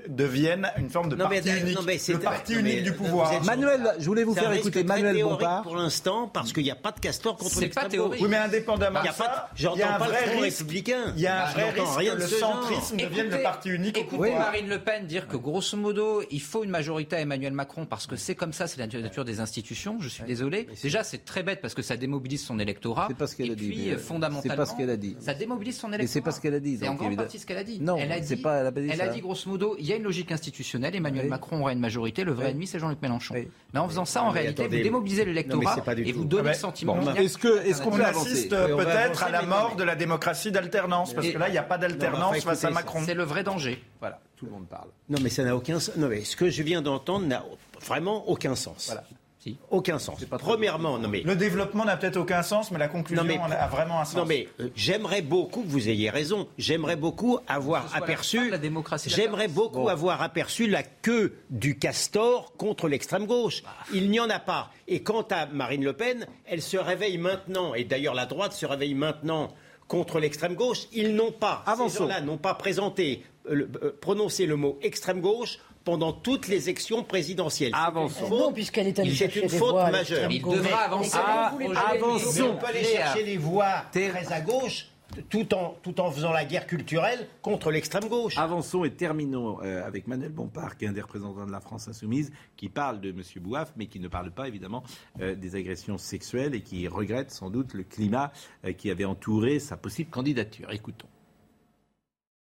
devienne une forme de parti unique. le parti unique du pouvoir. Manuel, je voulais vous faire écouter Manuel Bompard. pour l'instant, parce qu'il n'y a pas de castor contre l'extrême gauche. Oui, mais indépendamment de ça, j'entends pas le républicain. Il y a un vrai risque que le centrisme devienne le parti unique. Écoutez Marine Le Pen dire que grosso modo, il faut une majorité à Emmanuel Macron parce que c'est comme ça, c'est la nature des institutions. Je suis désolé. Déjà, c'est très bête parce que ça démobilise son électorat. C'est pas ce qu'elle a dit. Puis, fondamentalement, c'est pas ce qu'elle a dit. Ça démobilise son électorat. c'est pas ce qu'elle a dit. C'est en grande partie ce qu'elle a dit. Non, elle a dit, pas, elle a, dit, elle a dit grosso modo, il y a une logique institutionnelle. Emmanuel Macron aura une majorité. Le vrai ennemi, c'est Jean-Luc Mélenchon. Mais en faisant ça, en réalité, vous démobilisez l'électorat et vous donnez le sentiment. Est-ce qu'on assiste peut-être à la mort de la démocratie d'alternance? Parce que là, il n'y a pas d'alternance face à Macron. C'est le vrai danger. Voilà, tout le monde parle. Non, mais ça n'a aucun sens. Non, mais ce que je viens d'entendre n'a vraiment aucun sens. Voilà. Si. Aucun sens. Premièrement, non mais le développement n'a peut-être aucun sens, mais la conclusion a vraiment un sens. Non mais euh, j'aimerais beaucoup, vous ayez raison, j'aimerais beaucoup avoir aperçu, la démocratie. J'aimerais beaucoup avoir aperçu la queue du castor contre l'extrême gauche. Bah. Il n'y en a pas. Et quant à Marine Le Pen, elle se réveille maintenant, et d'ailleurs la droite se réveille maintenant contre l'extrême gauche. Ils n'ont pas, ces gens-là n'ont pas présenté, euh, prononcé le mot extrême gauche pendant toutes les élections présidentielles. Avançons. Non, puisqu'elle est C'est une faute majeure. Il devra avancer. avançons. On peut aller chercher les voix très à gauche. Tout en, tout en faisant la guerre culturelle contre l'extrême gauche. Avançons et terminons euh, avec Manuel Bompard, qui est un des représentants de la France insoumise, qui parle de M. Bouaf, mais qui ne parle pas évidemment euh, des agressions sexuelles et qui regrette sans doute le climat euh, qui avait entouré sa possible candidature. Écoutons.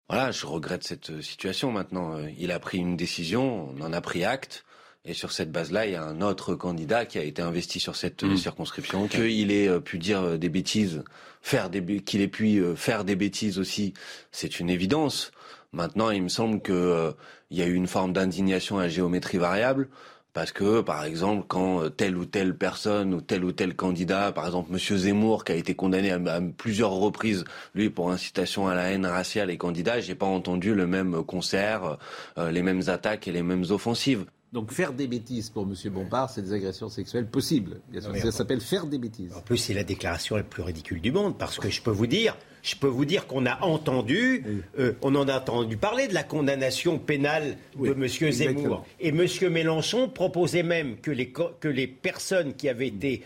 Voilà, je regrette cette euh, situation maintenant. Euh, il a pris une décision, on en a pris acte. Et sur cette base-là, il y a un autre candidat qui a été investi sur cette euh, mmh. circonscription. Qu'il ait pu dire des bêtises, faire des qu'il ait pu faire des bêtises aussi, c'est une évidence. Maintenant, il me semble qu'il y a eu une forme d'indignation à géométrie variable. Parce que, par exemple, quand euh, telle ou telle personne ou tel ou tel candidat, par exemple Monsieur Zemmour, qui a été condamné à, plusieurs reprises, lui, pour incitation à la haine raciale et candidat, j'ai pas entendu le même concert, euh, les mêmes attaques et les mêmes offensives. Donc faire des bêtises pour M. Bompard, c'est des agressions sexuelles possibles. Bien sûr, ça s'appelle faire des bêtises. En plus, c'est la déclaration la plus ridicule du monde, parce que je peux vous dire, je peux vous dire qu'on a entendu, euh, on en a entendu parler de la condamnation pénale de M. Zemmour. Et M. Mélenchon proposait même que les, que les personnes qui avaient été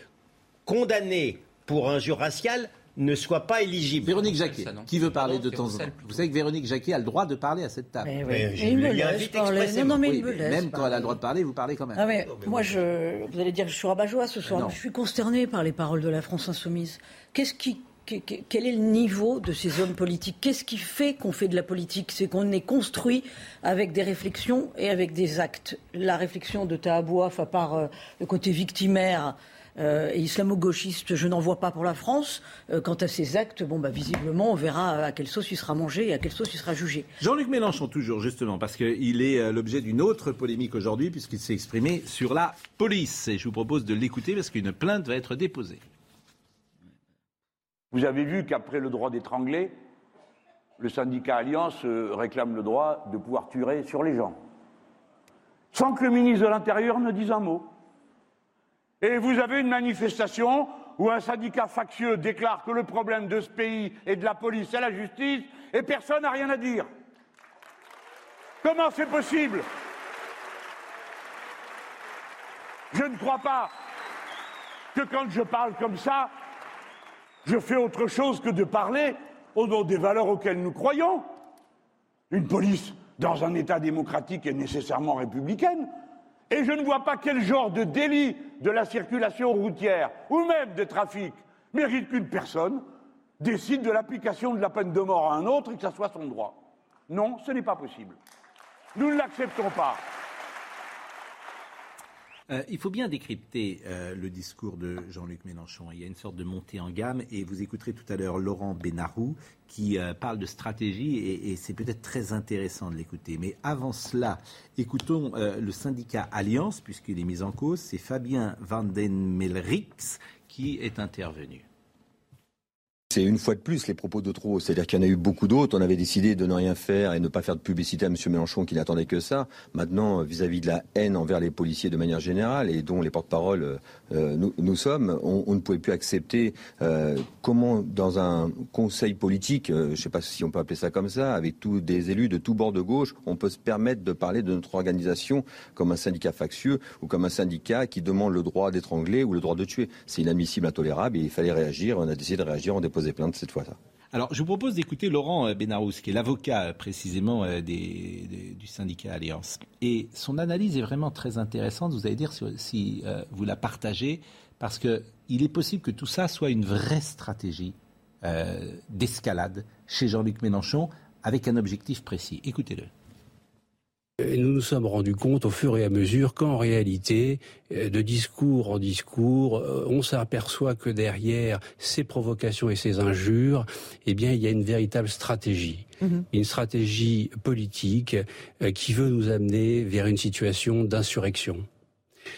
condamnées pour injure raciale ne soit pas éligible. Véronique Jacquet, qui veut parler de temps en temps Vous savez que Véronique Jacquet a le droit de parler à cette table. Mais il me laisse parler. Non, mais il me laisse même quand elle a le droit de parler, vous parlez quand même. Ah, mais moi, je, vous allez dire que je suis rabat ce soir. Je suis consterné par les paroles de la France insoumise. Qu'est-ce qui quel est le niveau de ces hommes politiques? Qu'est-ce qui fait qu'on fait de la politique? C'est qu'on est construit avec des réflexions et avec des actes. La réflexion de Tahabouaf, à part euh, le côté victimaire, euh, et islamo-gauchiste, je n'en vois pas pour la France. Euh, quant à ces actes, bon, bah, visiblement, on verra à quelle sauce il sera mangé et à quelle sauce il sera jugé. Jean-Luc Mélenchon, toujours, justement, parce qu'il est l'objet d'une autre polémique aujourd'hui, puisqu'il s'est exprimé sur la police. Et je vous propose de l'écouter parce qu'une plainte va être déposée. Vous avez vu qu'après le droit d'étrangler, le syndicat Alliance réclame le droit de pouvoir tuer sur les gens. Sans que le ministre de l'Intérieur ne dise un mot. Et vous avez une manifestation où un syndicat factieux déclare que le problème de ce pays est de la police et la justice et personne n'a rien à dire. Comment c'est possible? Je ne crois pas que quand je parle comme ça, je fais autre chose que de parler au nom des valeurs auxquelles nous croyons. Une police dans un État démocratique est nécessairement républicaine. Et je ne vois pas quel genre de délit de la circulation routière ou même de trafic mérite qu'une personne décide de l'application de la peine de mort à un autre et que ça soit son droit. Non, ce n'est pas possible. Nous ne l'acceptons pas. Euh, il faut bien décrypter euh, le discours de Jean-Luc Mélenchon. Il y a une sorte de montée en gamme et vous écouterez tout à l'heure Laurent Benarou qui euh, parle de stratégie et, c'est peut-être très intéressant de l'écouter. Mais avant cela, écoutons le syndicat Alliance, puisqu'il est mis en cause. C'est Fabien Vandenmelrix qui est intervenu. C'est une fois de plus les propos de trop. C'est-à-dire qu'il y en a eu beaucoup d'autres. On avait décidé de ne rien faire et ne pas faire de publicité à M. Mélenchon qui n'attendait que ça. Maintenant, vis-à-vis de la haine envers les policiers de manière générale et dont les porte-paroles euh, nous, sommes, on, ne pouvait plus accepter euh, comment, dans un conseil politique, euh, je ne sais pas si on peut appeler ça comme ça, avec tous des élus de tous bords de gauche, on peut se permettre de parler de notre organisation comme un syndicat factieux ou comme un syndicat qui demande le droit d'étrangler ou le droit de tuer. C'est inadmissible, intolérable et il fallait réagir. On a décidé de réagir en déposant Alors, je vous propose d'écouter Laurent euh, Benarous, qui est l'avocat euh, précisément euh, du syndicat Alliance. Et son analyse est vraiment très intéressante. Vous allez dire si, vous la partagez, parce qu'il est possible que tout ça soit une vraie stratégie d'escalade chez Jean-Luc Mélenchon, avec un objectif précis. Écoutez-le. Et nous nous sommes rendus compte au fur et à mesure qu'en réalité, euh, de discours en discours, euh, on s'aperçoit que derrière ces provocations et ces injures, eh bien, il y a une véritable stratégie. Mhm. Une stratégie politique euh, qui veut nous amener vers une situation d'insurrection.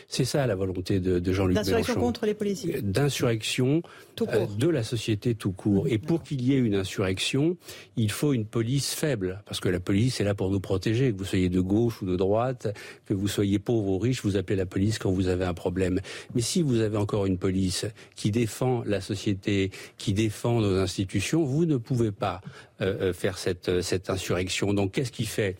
C'est ça la volonté de, Jean-Luc Mélenchon. D'insurrection contre les policiers. D'insurrection euh, de la société tout court. Et pour qu'il y ait une insurrection, il faut une police faible. Parce que la police est là pour nous protéger. Que vous soyez de gauche ou de droite, que vous soyez pauvre ou riche, vous appelez la police quand vous avez un problème. Mais si vous avez encore une police qui défend la société, qui défend nos institutions, vous ne pouvez pas euh, euh, faire cette, cette insurrection. Donc qu'est-ce qu'il fait?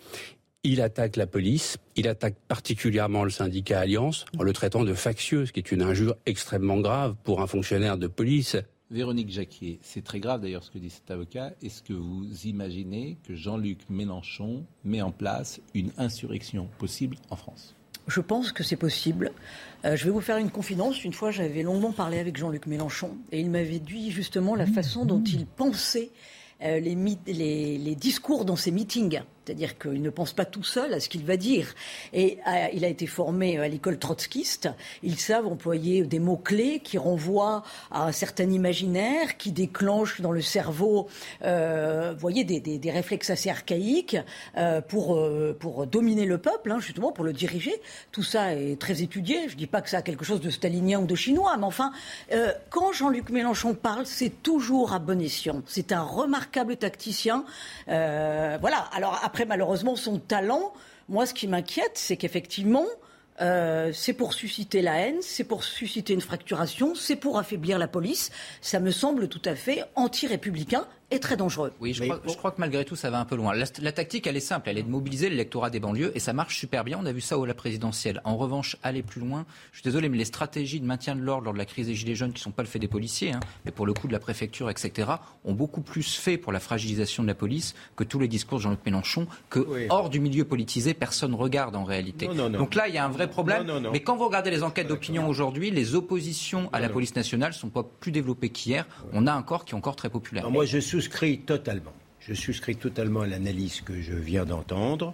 Il attaque la police, il attaque particulièrement le syndicat Alliance en le traitant de factieux, ce qui est une injure extrêmement grave pour un fonctionnaire de police. Véronique Jacquier, c'est très grave d'ailleurs ce que dit cet avocat. Est-ce que vous imaginez que Jean-Luc Mélenchon met en place une insurrection possible en France? Je pense que c'est possible. Euh, je vais vous faire une confidence. Une fois, j'avais longuement parlé avec Jean-Luc Mélenchon et il m'avait dit justement la façon dont il pensait euh, les, discours dans ses meetings. C'est-à-dire qu'il ne pense pas tout seul à ce qu'il va dire. Et euh, il a été formé euh, à l'école trotskiste. Ils savent employer des mots-clés qui renvoient à un certain imaginaire, qui déclenchent dans le cerveau, vous voyez, des, réflexes assez archaïques pour, pour dominer le peuple, hein, justement, pour le diriger. Tout ça est très étudié. Je ne dis pas que ça a quelque chose de stalinien ou de chinois, mais enfin, quand Jean-Luc Mélenchon parle, c'est toujours à bon escient. C'est un remarquable tacticien. Euh, voilà. Alors après, malheureusement, son talent, moi, ce qui m'inquiète, c'est qu'effectivement, euh, c'est pour susciter la haine, c'est pour susciter une fracturation, c'est pour affaiblir la police. Ça me semble tout à fait anti-républicain est très dangereux. Oui, je, crois, que malgré tout, ça va un peu loin. La, tactique, elle est simple, elle est de mobiliser l'électorat des banlieues et ça marche super bien. On a vu ça au la présidentielle. En revanche, aller plus loin, je suis désolé, mais les stratégies de maintien de l'ordre lors de la crise des Gilets jaunes, qui ne sont pas le fait des policiers, hein, mais pour le coup de la préfecture, etc., ont beaucoup plus fait pour la fragilisation de la police que tous les discours de Jean-Luc Mélenchon, que hors du milieu politisé, personne regarde en réalité. Donc là, il y a un vrai problème. Mais quand vous regardez les enquêtes d'opinion aujourd'hui, les oppositions à la police nationale sont pas plus développées qu'hier. On a un corps qui est encore très populaire. moi, je souscris totalement. Je souscris totalement à l'analyse que je viens d'entendre.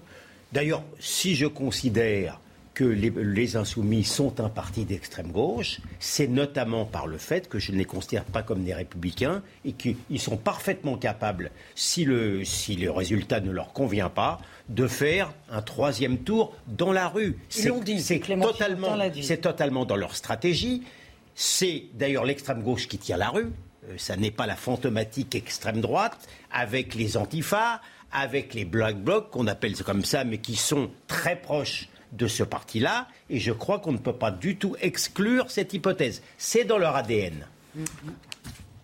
D'ailleurs, si je considère que les, insoumis sont un parti d'extrême gauche, c'est notamment par le fait que je ne les considère pas comme des républicains et qu'ils sont parfaitement capables, si le, si le résultat ne leur convient pas, de faire un troisième tour dans la rue. C'est totalement, c'est totalement dans leur stratégie. C'est d'ailleurs l'extrême gauche qui tient la rue. Euh, ça n'est pas la fantomatique extrême droite, avec les antifas, avec les black blocs, qu'on appelle comme ça, mais qui sont très proches de ce parti-là, et je crois qu'on ne peut pas du tout exclure cette hypothèse. C'est dans leur ADN.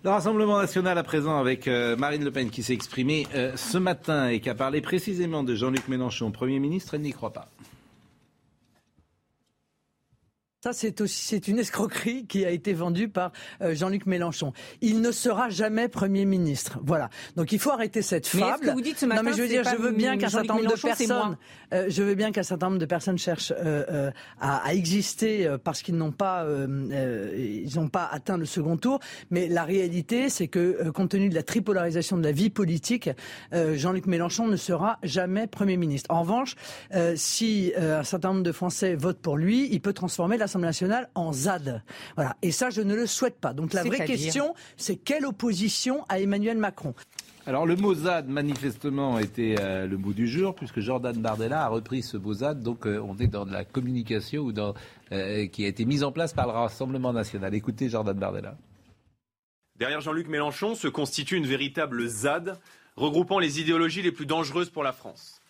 Le Rassemblement national à présent avec euh, Marine Le Pen qui s'est exprimée euh, ce matin et qui a parlé précisément de Jean-Luc Mélenchon, Premier ministre, elle n'y croit pas. Ça, c'est aussi c'est une escroquerie qui a été vendue par euh, Jean-Luc Mélenchon. Il ne sera jamais Premier ministre. Voilà. Donc il faut arrêter cette fable. Mais ce que vous dites ce matin, non, mais je veux dire, je veux bien qu'un certain nombre de personnes, euh, je veux bien qu'un certain nombre de personnes cherchent euh, à, à, exister parce qu'ils n'ont pas, ils n'ont pas atteint le second tour. Mais la réalité, c'est que compte tenu de la tripolarisation de la vie politique, Jean-Luc Mélenchon ne sera jamais Premier ministre. En revanche, si un certain nombre de Français votent pour lui, il peut transformer la l'Assemblée nationale en ZAD. Voilà. Et ça, je ne le souhaite pas. Donc la vraie question, c'est quelle opposition à Emmanuel Macron? Alors le mot ZAD, manifestement, était euh, le mot du jour, puisque Jordan Bardella a repris ce mot ZAD. Donc euh, on est dans de la communication ou dans, euh, qui a été mise en place par le Rassemblement national. Écoutez Jordan Bardella. Derrière Jean-Luc Mélenchon se constitue une véritable ZAD regroupant les idéologies les plus dangereuses pour la France.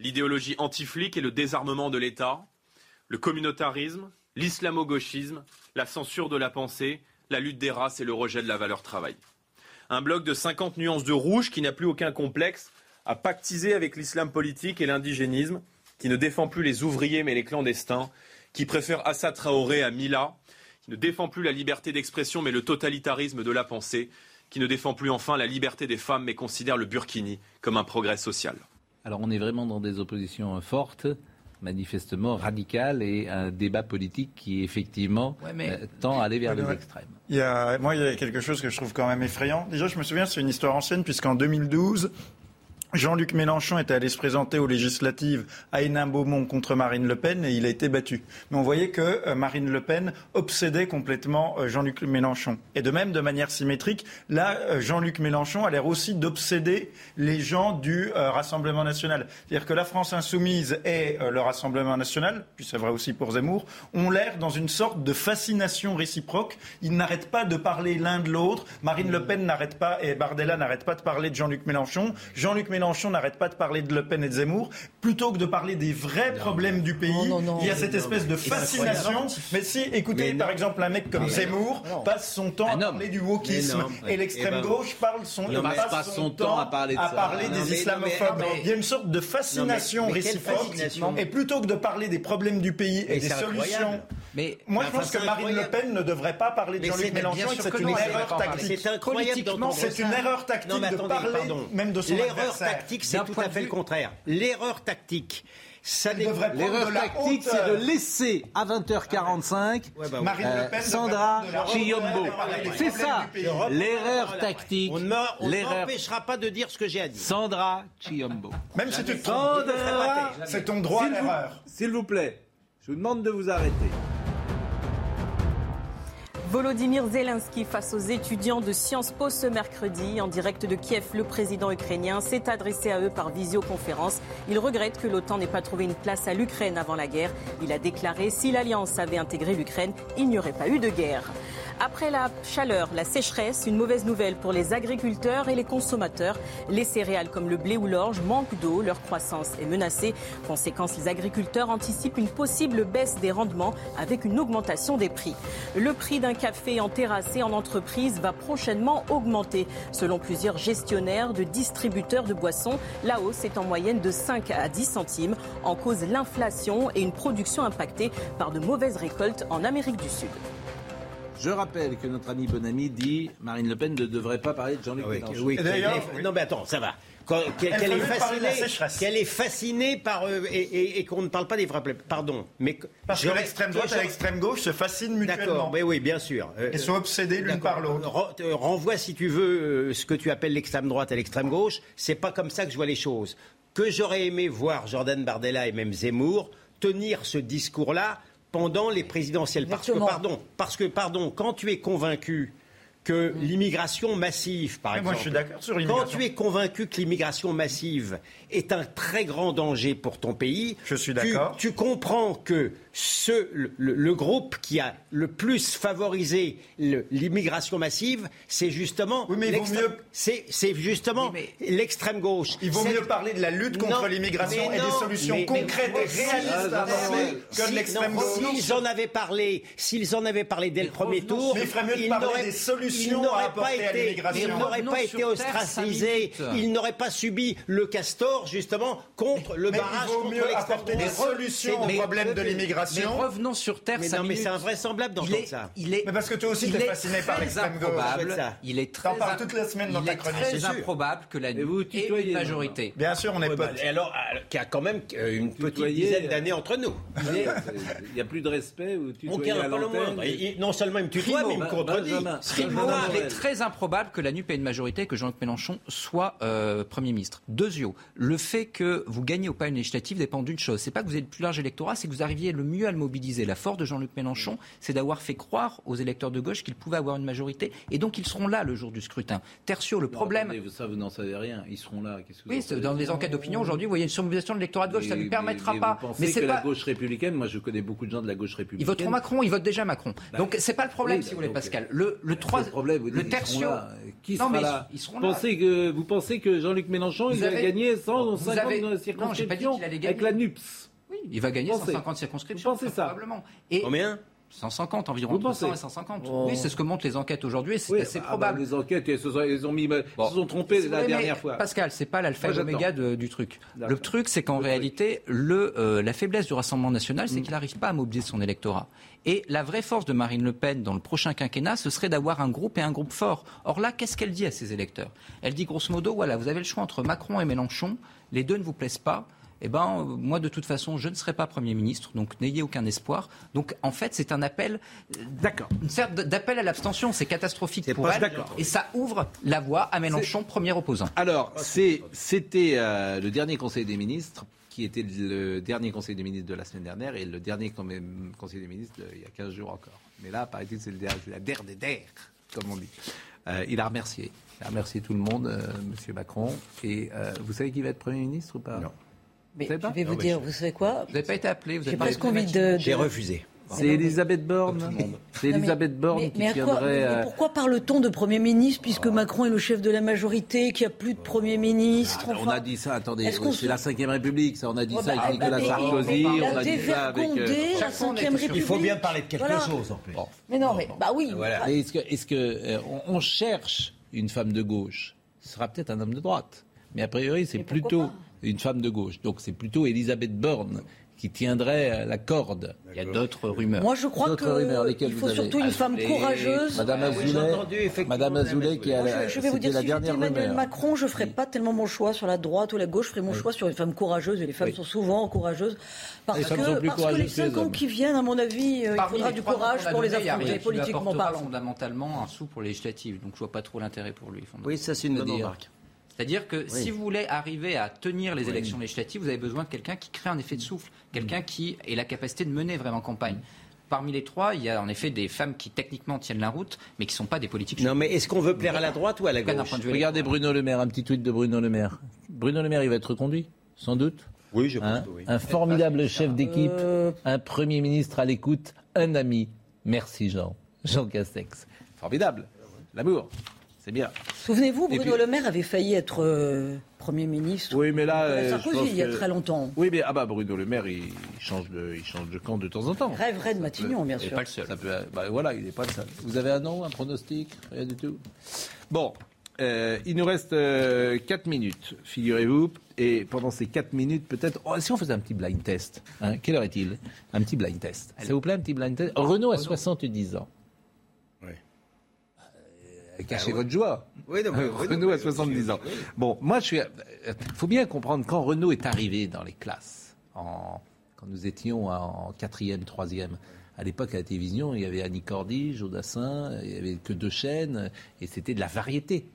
L'idéologie anti-flic et le désarmement de l'État, le communautarisme, l'islamo-gauchisme, la censure de la pensée, la lutte des races et le rejet de la valeur travail. Un bloc de 50 nuances de rouge qui n'a plus aucun complexe à pactiser avec l'islam politique et l'indigénisme, qui ne défend plus les ouvriers mais les clandestins, qui préfère Assa Traoré à Mila, qui ne défend plus la liberté d'expression mais le totalitarisme de la pensée, qui ne défend plus enfin la liberté des femmes mais considère le burkini comme un progrès social. Alors on est vraiment dans des oppositions fortes manifestement radicales et un débat politique qui effectivement euh, tend à aller vers les extrêmes. Il y a, moi, il y a quelque chose que je trouve quand même effrayant. Déjà, je me souviens, c'est une histoire ancienne, puisqu'en 2012, Jean-Luc Mélenchon était allé se présenter aux législatives à Hénin-Beaumont contre Marine Le Pen et il a été battu. Mais on voyait que euh, Marine Le Pen obsédait complètement euh, Jean-Luc Mélenchon. Et de même, de manière symétrique, là, euh, Jean-Luc Mélenchon a l'air aussi d'obséder les gens du Rassemblement national. C'est-à-dire que la France insoumise et le Rassemblement national, puis c'est vrai aussi pour Zemmour, ont l'air dans une sorte de fascination réciproque. Ils n'arrêtent pas de parler l'un de l'autre. Marine Le Pen n'arrête pas et Bardella n'arrête pas de parler de Jean-Luc Mélenchon. Jean-Luc Mélenchon Mélenchon n'arrête pas de parler de Le Pen et de Zemmour, plutôt que de parler des vrais problèmes du pays, il y a cette espèce de fascination. Mais si, écoutez, par exemple, un mec comme Zemmour passe son temps à parler du wokisme et l'extrême eh ben, gauche parle son, passe son temps à parler, des islamophobes. Il y a une sorte de fascination réciproque. Et plutôt que de parler des problèmes du pays et des solutions. Mais moi, je pense que Marine Le Pen ne devrait pas parler de Jean-Luc Mélenchon c'est une erreur tactique. C'est une erreur tactique de parler même de son adversaire tactique, c'est tout à fait le contraire. L'erreur tactique, L'erreur tactique, c'est de laisser à 20h45 bah Marine Le Pen Sandra Chiombo. C'est ça. L'erreur tactique. On ne m'empêchera pas de dire ce que j'ai à dire. Sandra Chiombo. Même si tu te trompes, c'est ton droit à l'erreur. S'il vous plaît, je vous demande de vous arrêter. Volodymyr Zelensky face aux étudiants de Sciences Po ce mercredi. En direct de Kiev, le président ukrainien s'est adressé à eux par visioconférence. Il regrette que l'OTAN n'ait pas trouvé une place à l'Ukraine avant la guerre. Il a déclaré si l'Alliance avait intégré l'Ukraine, il n'y aurait pas eu de guerre. Après la chaleur, la sécheresse, une mauvaise nouvelle pour les agriculteurs et les consommateurs. Les céréales comme le blé ou l'orge manquent d'eau, leur croissance est menacée. Conséquence, les agriculteurs anticipent une possible baisse des rendements avec une augmentation des prix. Le prix d'un café en terrasse en entreprise va prochainement augmenter. Selon plusieurs gestionnaires de distributeurs de boissons, la hausse est en moyenne de 5 à 10 centimes. En cause l'inflation et une production impactée par de mauvaises récoltes en Amérique du Sud. Je rappelle que notre ami Bonami dit Marine Le Pen ne devrait pas parler de Jean-Luc Mélenchon. Oui, non mais attends, ça va. Qu'elle est, fascinée, est fascinée par euh, et, qu'on ne parle pas des vrais Pardon, mais parce que l'extrême droite et l'extrême gauche se fascinent mutuellement. D'accord, mais oui, bien sûr. Ils sont obsédés l'une par l'autre. Euh, renvoie si tu veux euh, ce que tu appelles l'extrême droite et l'extrême gauche. C'est pas comme ça que je vois les choses. Que j'aurais aimé voir Jordan Bardella et même Zemmour tenir ce discours-là pendant les présidentielles. Parce que, pardon, parce que, pardon, quand tu es convaincu que l'immigration massive, par exemple. Moi, je suis d'accord sur Quand tu es convaincu que l'immigration massive est un très grand danger pour ton pays, je suis d'accord. Tu, comprends que ce, le, groupe qui a le plus favorisé l'immigration massive, c'est justement. Oui, mieux. L'extrême gauche. Il vaut mieux parler de la lutte contre l'immigration et des solutions concrètes et réalistes que de l'extrême gauche. S'ils en avaient parlé, s'ils en avaient parlé dès le premier tour, mais il ferait mieux de parler des solutions à apporter à l'immigration. Il n'aurait pas été ostracisé, il n'aurait pas subi le castor justement contre le barrage il vaut mieux apporter des solutions au problème de l'immigration mais revenons sur Terre. Mais non, mais c'est invraisemblable d'entendre ça. Il est, mais parce que toi aussi, tu es fasciné par l'extrême gauche. Il est très, parles toute la semaine dans ta chronique. très improbable que la nuit ait une majorité. Bien sûr, on est potes. Et alors, qu'il y a quand même euh, une petite dizaine d'années entre nous. Il n'y a plus de respect ou On tient pas le moindre. Non seulement il me tutoie, mais il me contredit. Il est très improbable que la NUP ait une majorité, que Jean-Luc Mélenchon soit euh, Premier ministre. Deuxièmement, le fait que vous gagnez ou pas une législative dépend d'une chose. C'est pas que vous avez le plus large électorat, c'est que vous arriviez le mieux à le mobiliser. La force de Jean-Luc Mélenchon, c'est d'avoir fait croire aux électeurs de gauche qu'ils pouvaient avoir une majorité et donc ils seront là le jour du scrutin. Tertio, le problème. ça, vous n'en savez rien. Ils seront là. oui, dans les enquêtes d'opinion aujourd'hui, vous voyez une surmobilisation de l'électorat de gauche, ça ne lui permettra pas. mais c'est pas la gauche républicaine. Moi, je connais beaucoup de gens de la gauche républicaine. Ils voteront Macron, ils votent déjà Macron. Bah, donc c'est pas le problème, si vous voulez, Pascal. Le, le 3, problème. Vous le tertio. Qui Non, sera mais là ils seront là. pensez que, vous pensez que Jean-Luc Mélenchon, Vous il avez- gagner Vous 150 avez- dans la Non, j'ai pas dit circonscription qu'il allait gagner. avec la NUPS Oui, il va gagner Vous pensez 150 circonscriptions. Vous pensez ça Probablement. Et Combien 150 environ. Vous entre 100 pensez et 150. Oh. Oui, c'est ce que montrent les enquêtes aujourd'hui et c'est Oui, assez bah, probable. bah, les enquêtes, ils se ont mis, se sont vous la dernière fois. Pascal, c'est pas l'alpha et l'oméga du truc. Le truc, c'est qu'en réalité, le, euh, la faiblesse du Rassemblement national, Mm. c'est qu'il n'arrive pas à mobiliser son électorat. Et la vraie force de Marine Le Pen dans le prochain quinquennat, ce serait d'avoir un groupe et un groupe fort. Or là, qu'est-ce qu'elle dit à ses électeurs? Elle dit grosso modo, voilà, vous avez le choix entre Macron et Mélenchon, les deux ne vous plaisent pas. Eh ben, euh, moi, de toute façon, je ne serai pas Premier ministre, donc n'ayez aucun espoir. Donc, en fait, c'est un appel, D'accord. une sorte d'appel à l'abstention. C'est catastrophique pour elle, d'accord. et ça ouvre la voie à Mélenchon, premier opposant. Alors, c'est- c'était euh, le dernier Conseil des ministres, qui était le dernier Conseil des ministres de la semaine dernière, et le dernier Conseil des ministres de- il y a 15 jours encore. Mais là, paraît-il, c'est le der- c'est la der des der, comme on dit. Euh, il a remercié. Il a remercié tout le monde, euh, M. Macron. Et euh, vous savez qui va être Premier ministre ou pas? Non. Mais je vais vous dire, vous savez quoi? Vous n'avez pas été appelé, vous J'ai avez pas presque été envie de. J'ai refusé. C'est Elisabeth Borne. [laughs] C'est Elisabeth Borne mais- qui mais à quoi- tiendrait. mais euh, pourquoi parle-t-on de Premier ministre puisque Macron est le chef de la majorité, qu'il n'y a plus de Premier ministre Ah, on a dit ça, attendez, est-ce qu'on c'est se- la Cinquième République, ça, on a dit ça bah, avec bah, Nicolas mais- Sarkozy, mais- on a dit ça avec... euh, la Chaque fois, on était Cinquième sur- République. Il faut bien parler de quelque Voilà. chose en plus. Mais non, mais bah oui. Voilà. Est-ce que, que euh, on, on cherche une femme de gauche? Ce sera peut-être un homme de droite, mais a priori c'est plutôt une femme de gauche. Donc c'est plutôt Elisabeth Borne qui tiendrait euh, la corde. Il y a d'autres rumeurs. Moi, je crois D'autres rumeurs, qu'il lesquelles faut surtout une femme courageuse. Madame Ah oui, Azoulay, entendu, effectivement, Madame Azoulay qui a la, je, je vais vous dire, la si j'étais Emmanuel rumeur. Macron, je ne ferais pas tellement mon choix sur la droite ou la gauche, je ferais mon choix sur une femme courageuse, et les femmes Oui. sont souvent courageuses. Parce, Les que, parce que les courageuses que les cinq ans qui viennent, à mon avis, euh, il faudra du courage pour les il affronter, politiquement parlant. fondamentalement un sou pour les législatives. Donc je vois pas trop l'intérêt pour lui. Oui, ça c'est une bonne remarque. C'est-à-dire que si vous voulez arriver à tenir les élections législatives, vous avez besoin de quelqu'un qui crée un effet de souffle, quelqu'un qui ait la capacité de mener vraiment campagne. Parmi les trois, il y a en effet des femmes qui techniquement tiennent la route, mais qui ne sont pas des politiques. Non, mais est-ce qu'on veut plaire à la droite ou à la gauche Regardez Bruno Le Maire, un petit tweet de Bruno Le Maire. Bruno Le Maire, il va être reconduit, sans doute. Oui, je pense Hein que oui. Un formidable chef d'équipe, Euh, un Premier ministre à l'écoute, un ami. Merci Jean. Jean Castex. Formidable. L'amour. C'est bien. Souvenez-vous, Bruno puis- Le Maire avait failli être euh, Premier ministre. Oui, mais là. Euh, je Sarkozy, pense il y a que- très longtemps. Oui, mais ah bah, Bruno Le Maire, il change de, il change de camp de temps en temps. Rêverait de Matignon, bien Il est sûr. pas le seul. Ça peut- bah, voilà, il n'est pas le seul. Vous avez un nom, un pronostic Rien du tout? Bon, euh, il nous reste 4 minutes, figurez-vous. Et pendant ces 4 minutes, peut-être. oh, si on faisait un petit blind test hein, Quelle heure est-il? Un petit blind test. Ça vous plaît, un petit blind test Renault a 70 ans. Euh, Cachez votre joie. Oui, non, mais- Renault non, a 70 ans. Bon, moi, je suis. Il faut bien comprendre quand Renault est arrivé dans les classes, en, quand nous étions en quatrième, troisième. À l'époque, à la télévision, il y avait Annie Cordy, Jodassin, il n'y avait que deux chaînes, et c'était de la variété.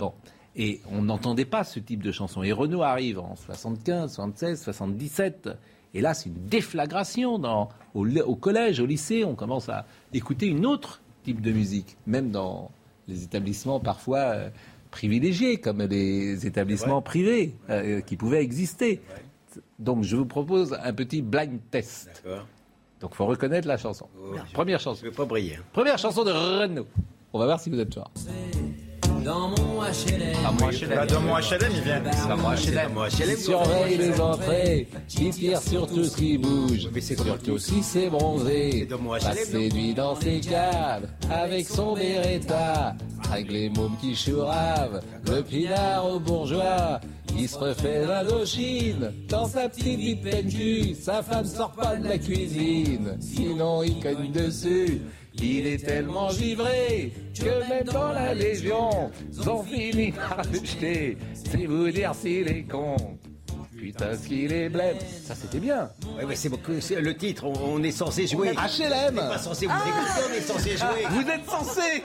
Bon. Et on n'entendait pas ce type de chanson. Et Renault arrive en 75, 76, 77. Et là, c'est une déflagration dans, au, au collège, au lycée. On commence à écouter une autre type de musique, même dans les établissements parfois euh, privilégiés, comme les établissements privés euh, qui pouvaient exister. Donc, je vous propose un petit blind test. Donc, il faut reconnaître la chanson. Première chanson. Je ne vais pas briller. Première chanson de Renault. On va voir si vous êtes fort. Dans mon HLM. Ah, HLM. Bah, dans mon HLM, il vient. Dans mon HLM. Moi, HLM, Surveille les entrées, qui tire sur tout ce qui bouge. Mais c'est Surtout si c'est bronzé. dans mon dans ses cadres, avec son Beretta. Avec les mômes qui chouravent, le pinard au bourgeois. Il se refait l'Indochine, dans sa petite vie. Sa femme sort pas de la cuisine, sinon il cogne dessus. Il est tellement givré que même dans la Légion, ils ont fini par le jeter. C'est vous dire s'il est con. Putain, ce qu'il est blême. Ça, c'était bien. Ouais, mais c'est le titre, on, on est censé jouer. HLM. On n'est pas censé vous écouter, on est censé [laughs] jouer. Vous êtes censé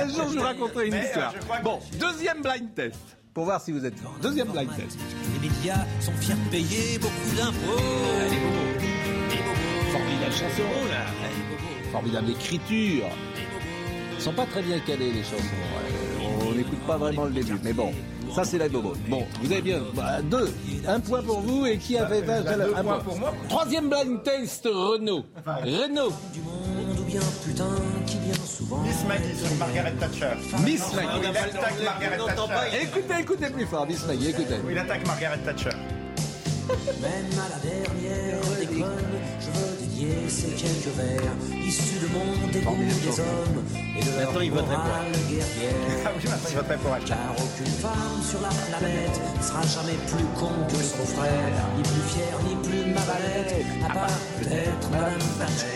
Un jour, je vous raconterai une Mais, histoire. que- Bon, deuxième blind test. Pour voir si vous êtes fort. Deuxième blind test. Les médias sont fiers de payer beaucoup d'impôts. Formidable chanson. Formidable écriture. Ils sont pas très bien calés, les chansons. Ouais, On n'écoute pas vraiment le début. Mais bon, ça, c'est la bobo. Bon, vous avez bien. bah, deux. Un point pour vous. Et qui a fait Bah, un, deux un points point pour moi. Troisième blind test, Renault. Renault. bien putain qui bien souvent. Miss Maggie sur Margaret Thatcher. Miss Maggie. Il attaque Margaret Thatcher. Écoutez, écoutez plus fort, Miss Maggie, écoutez. Il attaque Margaret Thatcher. Même à la dernière dédier ces quelques vers issus de mon dégoût des hommes et de leur Maintenant, il morale guerrière. [laughs] Ah oui, maintenant il voterait pour elle. Car aucune femme sur la planète ne sera jamais plus con que son frère, ni plus fier, ni plus mavalette, à part peut-être Madame Thatcher.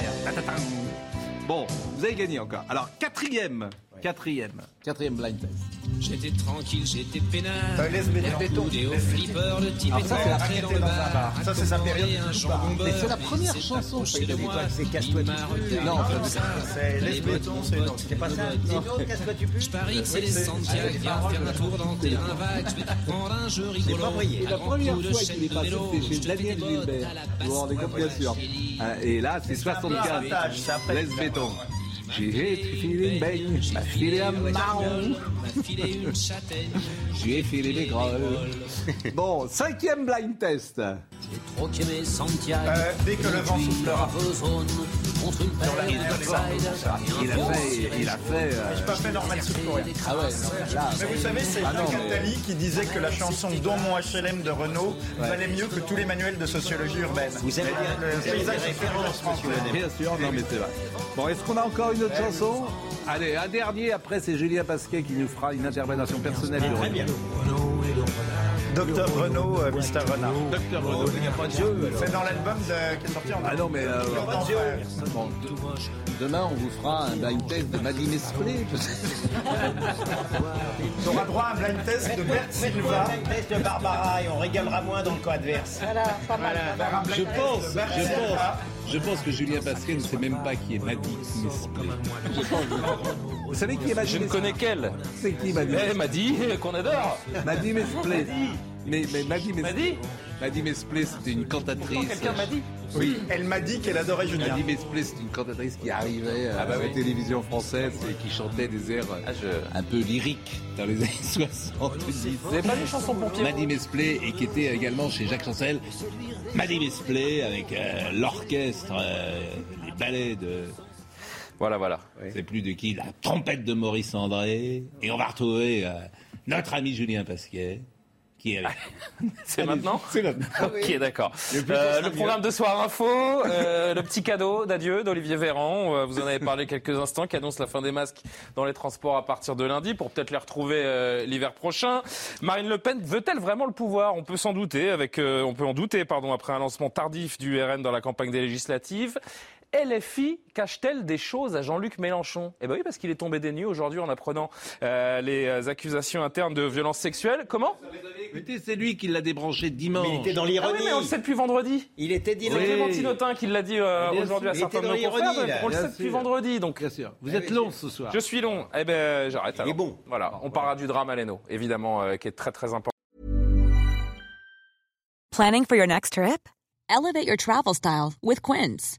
Bon, vous avez gagné encore. Alors, quatrième. Quatrième. Quatrième blind test. J'étais tranquille, j'étais peinard. Euh, les béton. Au flipper, le type Alors ça, était c'est la dans le dans un bar. Ça, c'est sa période de bar. Mais c'est la première chanson. approché de moi. C'est Casse-toi tu pues. Non, ça, ça. c'est bétons, bétons, c'est non. C'est pas ça. Casse-toi tu pues. Je parie que c'est les c'est- Santiago. les Viens paroles faire un tour dans le terrain vague. Je vais t'apprendre un jeu rigolo. C'est la première fois qu'il est passé, c'est chez Daniel Gilbert. la Vous vous rendez compte, bien sûr. Ah, Et là, c'est 75. avantage, c'est après. Laisse béton. J'ai filé une baigne, m'a filé un marron. m'a filé une châtaigne. J'ai filé des grolles. [laughs] Bon, cinquième blind test. J'ai troqué mes Santiago. Euh, dès que le vent soufflera. Contre une paire. Il a fait, il a fait. euh, J'ai pas fait normal sous pour rien. Ah ouais, non, là. Mais vous savez, c'est Ah Attali qui disait que la chanson Dans mon HLM de Renault valait mieux que tous les manuels de sociologie urbaine. Vous avez bien- le paysage. Bien sûr, non mais c'est vrai. Bon, est-ce qu'on a encore une autre chanson Allez, un dernier, après c'est Julien Pasquet qui nous fera une interprétation personnelle de bien. Docteur Renault, euh, Mister Renard. Docteur Renaud. Il n'y a pas de jeu. C'est dans l'album de- qui est sorti en Ah non, mais euh, frère. bon, de- demain on vous fera un blind test de Maddy Mesplé. [laughs] Tu auras droit à un blind test de Bert Silva. Un test de Barbara et on rigolera moins dans le camp adverse. Faire un blind Je pense, je pense, je pense que Julien Pasquet ne sait même pas qui est Maddy Mesplé. Je pense. Vous savez qui est Maddy Je ne connais qu'elle. C'est qui Maddy Eh, m'a dit qu'on adore. Maddy Mesplé. Mais, mais Maddy Mesplé. Maddy Maddy Mesplé, c'était une cantatrice. Quelqu'un m'a dit. Oui, elle m'a dit qu'elle adorait Julien. Maddy Mesplé, c'est une cantatrice qui arrivait euh, Ah bah à la oui. télévision française et qui chantait des airs euh, Ah, je- un peu lyriques dans les années [laughs] 70. Vous pas lu chanson pompier Maddy Mesplé et qui était également chez Jacques Chancel. Maddy Mesplé avec euh, l'orchestre, euh, les ballets de. Voilà, voilà. C'est plus de qui? La trompette de Maurice André. Et on va retrouver euh, notre ami Julien Pasquet. Qui est avec. [laughs] C'est maintenant C'est maintenant. Ok, d'accord. Euh, le programme de Soir Info, euh, le petit cadeau d'adieu d'Olivier Véran. euh, vous en avez parlé quelques instants, qui annonce la fin des masques dans les transports à partir de lundi pour peut-être les retrouver euh, l'hiver prochain. Marine Le Pen veut-elle vraiment le pouvoir? On peut s'en douter, avec, euh, on peut en douter, pardon, après un lancement tardif du RN dans la campagne des législatives. LFI cache-t-elle des choses à Jean-Luc Mélenchon? Eh ben oui, parce qu'il est tombé des nues aujourd'hui en apprenant euh, les accusations internes de violences sexuelles. Comment? Écoutez, c'est lui qui l'a débranché dimanche. Mais il était dans Ah l'ironie. oui, mais on le sait depuis vendredi. Il était dit C'est Clément Tinotin qui l'a dit euh, Bien aujourd'hui à. Il certains de nos confrères. On le Bien sait depuis vendredi, donc Bien sûr. Vous êtes long ce soir. je suis long. Eh ben, j'arrête. alors. est bon. Voilà, on parlera du drame à Leno, évidemment, euh, qui est très très important. Planning for your next trip? Elevate your travel style with Quince.